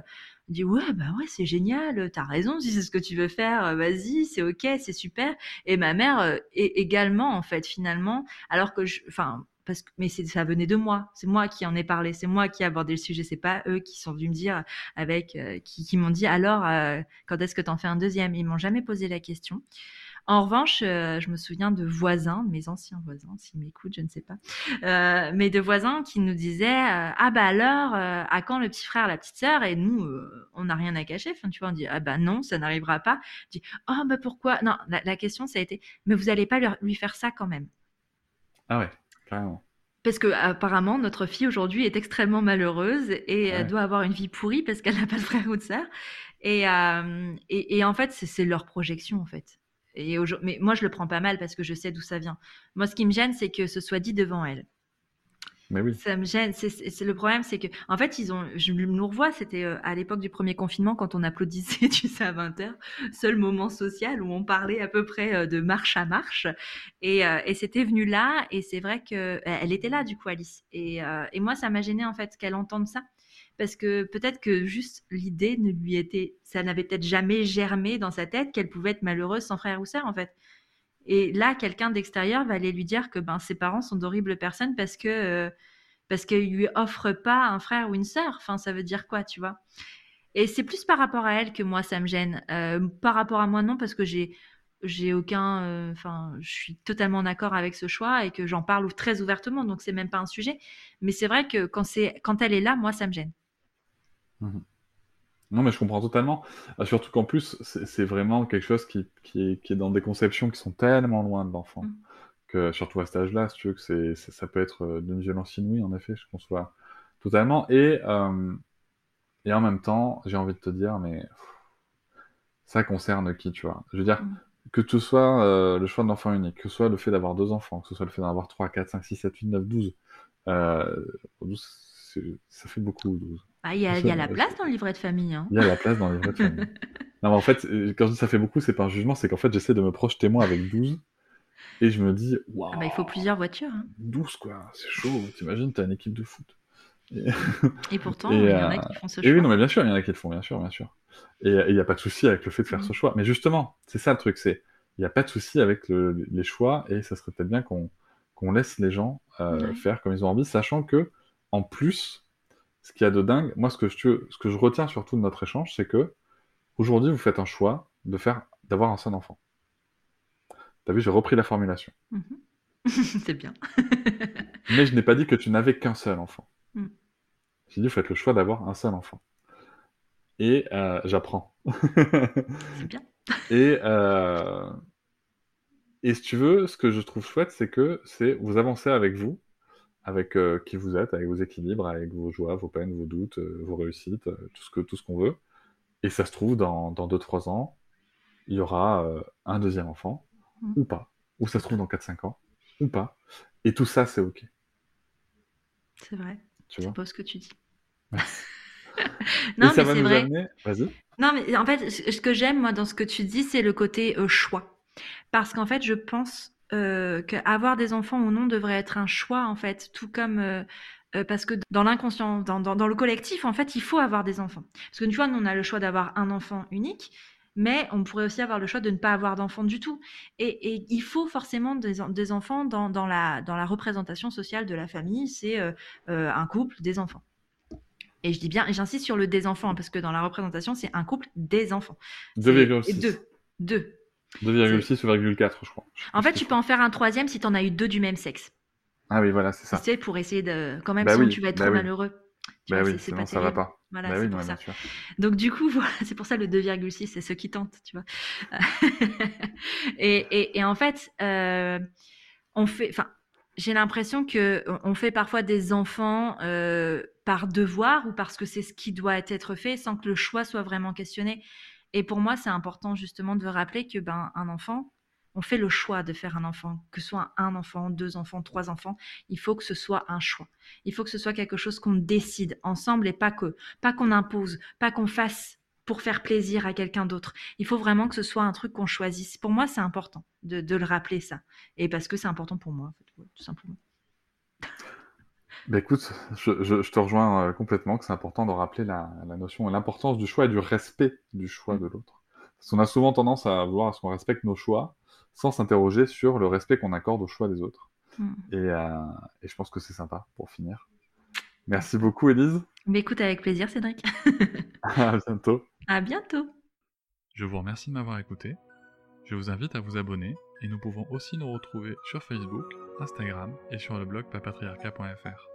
dit ouais bah ouais c'est génial t'as raison si c'est ce que tu veux faire vas-y c'est ok c'est super. Et ma mère euh, est également en fait finalement alors que je enfin parce que mais ça venait de moi c'est moi qui en ai parlé c'est moi qui ai abordé le sujet c'est pas eux qui sont venus me dire avec euh, qui, qui m'ont dit alors euh, quand est-ce que t'en fais un deuxième? Ils m'ont jamais posé la question en revanche, euh, je me souviens de voisins, mes anciens voisins, s'ils m'écoutent, je ne sais pas, euh, mais de voisins qui nous disaient euh, ah bah alors à quand le petit frère, la petite sœur? Et nous, on n'a rien à cacher. Enfin, tu vois, on dit ah bah non, ça n'arrivera pas. On dit oh bah pourquoi? Non, la, la, question ça a été mais vous allez pas lui, lui faire ça quand même? Ah ouais, carrément parce que apparemment notre fille aujourd'hui est extrêmement malheureuse et ouais. elle doit avoir une vie pourrie parce qu'elle n'a pas de frère ou de sœur. Et, euh, et, et, en fait, c'est leur projection en fait. Et mais moi, je le prends pas mal parce que je sais d'où ça vient. Moi, ce qui me gêne, c'est que ce soit dit devant elle. Mais oui. Ça me gêne. C'est le problème, c'est que, en fait, ils ont, je nous revois, c'était euh, à l'époque du premier confinement quand on applaudissait, (laughs) tu sais, à 20h, seul moment social où on parlait à peu près euh, de marche à marche. Et, euh, et c'était venu là, et c'est vrai que elle était là, du coup, Alice. Et, et moi, ça m'a gêné, en fait, qu'elle entende ça parce que peut-être que juste l'idée ne lui était, ça n'avait peut-être jamais germé dans sa tête qu'elle pouvait être malheureuse sans frère ou sœur en fait. Et là, quelqu'un d'extérieur va aller lui dire que ben ses parents sont d'horribles personnes parce que euh, parce qu'ils lui offrent pas un frère ou une sœur. Enfin, ça veut dire quoi, tu vois? Et c'est plus par rapport à elle que moi ça me gêne. Euh, par rapport à moi non, parce que j'ai aucun, enfin, euh, je suis totalement d'accord avec ce choix et que j'en parle très ouvertement, donc c'est même pas un sujet. Mais c'est vrai que quand elle est là, moi ça me gêne. Mmh. Non, mais je comprends totalement. Ah, surtout qu'en plus, c'est vraiment quelque chose qui, qui, est, qui, est, dans des conceptions qui sont tellement loin de l'enfant. Mmh. Que surtout à cet âge-là, si tu veux, que c'est ça peut être euh, d'une violence inouïe, en effet, je conçois totalement. Et, euh, et en même temps, j'ai envie de te dire, mais pff, ça concerne qui, tu vois? Je veux dire, mmh. que ce soit euh, le choix de l'enfant unique, que ce soit le fait d'avoir deux enfants, que ce soit le fait d'avoir 3, 4, 5, 6, 7, 8, 9, 12, euh, 12 ça fait beaucoup, 12. Ah, il y a, y a la place dans le livret de famille. Hein. Il y a la place dans le livret de famille. (laughs) non, mais en fait, quand je dis ça fait beaucoup, c'est pas un jugement, c'est qu'en fait, j'essaie de me projeter moi avec 12 et je me dis, waouh. Ah bah, il faut plusieurs voitures. Hein. 12, quoi, c'est chaud. T'imagines, t'as une équipe de foot. Et, (laughs) et pourtant, il y en a qui font ce choix. Et oui, non, mais bien sûr, il y en a qui le font, bien sûr, bien sûr. Et il n'y a pas de souci avec le fait de faire mmh. ce choix. Mais justement, c'est ça le truc, c'est il n'y a pas de souci avec le, les choix et ça serait peut-être bien qu'on qu'on laisse les gens euh, ouais. faire comme ils ont envie, sachant que en plus, ce qu'il y a de dingue, moi, ce que je, ce que je retiens surtout de notre échange, c'est que aujourd'hui, vous faites un choix de faire, d'avoir un seul enfant. T'as vu, j'ai repris la formulation. Mhm. (laughs) c'est bien. (laughs) Mais je n'ai pas dit que tu n'avais qu'un seul enfant. Mm. J'ai dit, vous faites le choix d'avoir un seul enfant. Et euh, j'apprends. c'est bien. (laughs) et, euh, et si tu veux, ce que je trouve chouette, c'est que c'est vous avancez avec vous, avec euh, qui vous êtes, avec vos équilibres, avec vos joies, vos peines, vos doutes, euh, vos réussites, euh, tout ce que tout ce qu'on veut. Et ça se trouve, dans 2-3 ans, il y aura un deuxième enfant, Mm. ou pas. Ou ça se trouve dans 4-5 ans, ou pas. Et tout ça, c'est OK. C'est vrai. Tu vois? beau ce que tu dis. (laughs) Non, et ça mais va c'est nous vrai. amener... Vas-y. Non, mais en fait, ce que j'aime, moi, dans ce que tu dis, c'est le côté choix. Parce qu'en fait, je pense euh, qu'avoir des enfants ou non devrait être un choix, en fait, tout comme... euh, euh, parce que dans l'inconscient, dans, dans, dans le collectif, en fait, il faut avoir des enfants. Parce que tu vois, nous, on a le choix d'avoir un enfant unique, mais on pourrait aussi avoir le choix de ne pas avoir d'enfant du tout. Et, et il faut forcément des, en- des enfants dans, dans, la, dans la représentation sociale de la famille, c'est un couple, des enfants. Et je dis bien, et j'insiste sur le des enfants, parce que dans la représentation, c'est un couple des enfants. C'est- et 2,6. Deux. Deux. 2,6 ou 2,4, je crois. En fait, tu peux en faire un troisième si tu en as eu deux du même sexe. Ah oui, voilà, c'est Tu ça. sais, pour essayer de. Quand même, Bah sinon oui, tu vas être bah trop oui. malheureux. Tu Bah vois, oui, c'est- pas ça va pas. Voilà, bah c'est oui, pour ça. Donc du coup, (laughs) voilà, c'est pour ça le 2,6, c'est ceux qui tentent, tu vois. (laughs) et, et, et en fait, euh, on fait, enfin, j'ai l'impression que on- on fait parfois des enfants euh, par devoir ou parce que c'est ce qui doit être fait, sans que le choix soit vraiment questionné. Et pour moi, c'est important justement de rappeler que ben un enfant, on fait le choix de faire un enfant, que ce soit un enfant, deux enfants, trois enfants. Il faut que ce soit un choix. Il faut que ce soit quelque chose qu'on décide ensemble et pas que, pas qu'on impose, pas qu'on fasse pour faire plaisir à quelqu'un d'autre. Il faut vraiment que ce soit un truc qu'on choisisse. Pour moi, c'est important de, le rappeler ça. Et parce que c'est important pour moi, tout simplement. Bah écoute, je, je- je te rejoins euh, complètement que c'est important de rappeler la, la notion et l'importance du choix et du respect du choix Mm. de l'autre. Parce qu'on a souvent tendance à vouloir à ce qu'on respecte nos choix sans s'interroger sur le respect qu'on accorde au choix des autres. Mm. Et, euh, et je pense que c'est sympa pour finir. Merci beaucoup, Élise. Mais écoute, avec plaisir, Cédric. (laughs) (laughs) À bientôt. à bientôt. Je vous remercie de m'avoir écouté. Je vous invite à vous abonner et nous pouvons aussi nous retrouver sur Facebook, Instagram et sur le blog papatriarca.fr.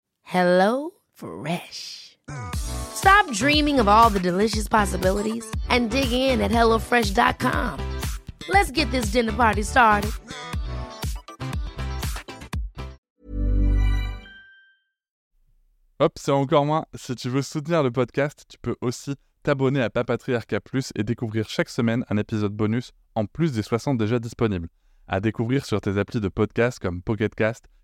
Hello Fresh. Stop dreaming of all the delicious possibilities and dig in at HelloFresh.com. Let's get this dinner party started. Hop, c'est encore moins. Si tu veux soutenir le podcast, tu peux aussi t'abonner à Papatriarca Plus et découvrir chaque semaine un épisode bonus en plus des 60 déjà disponibles. À découvrir sur tes applis de podcast comme Pocketcast,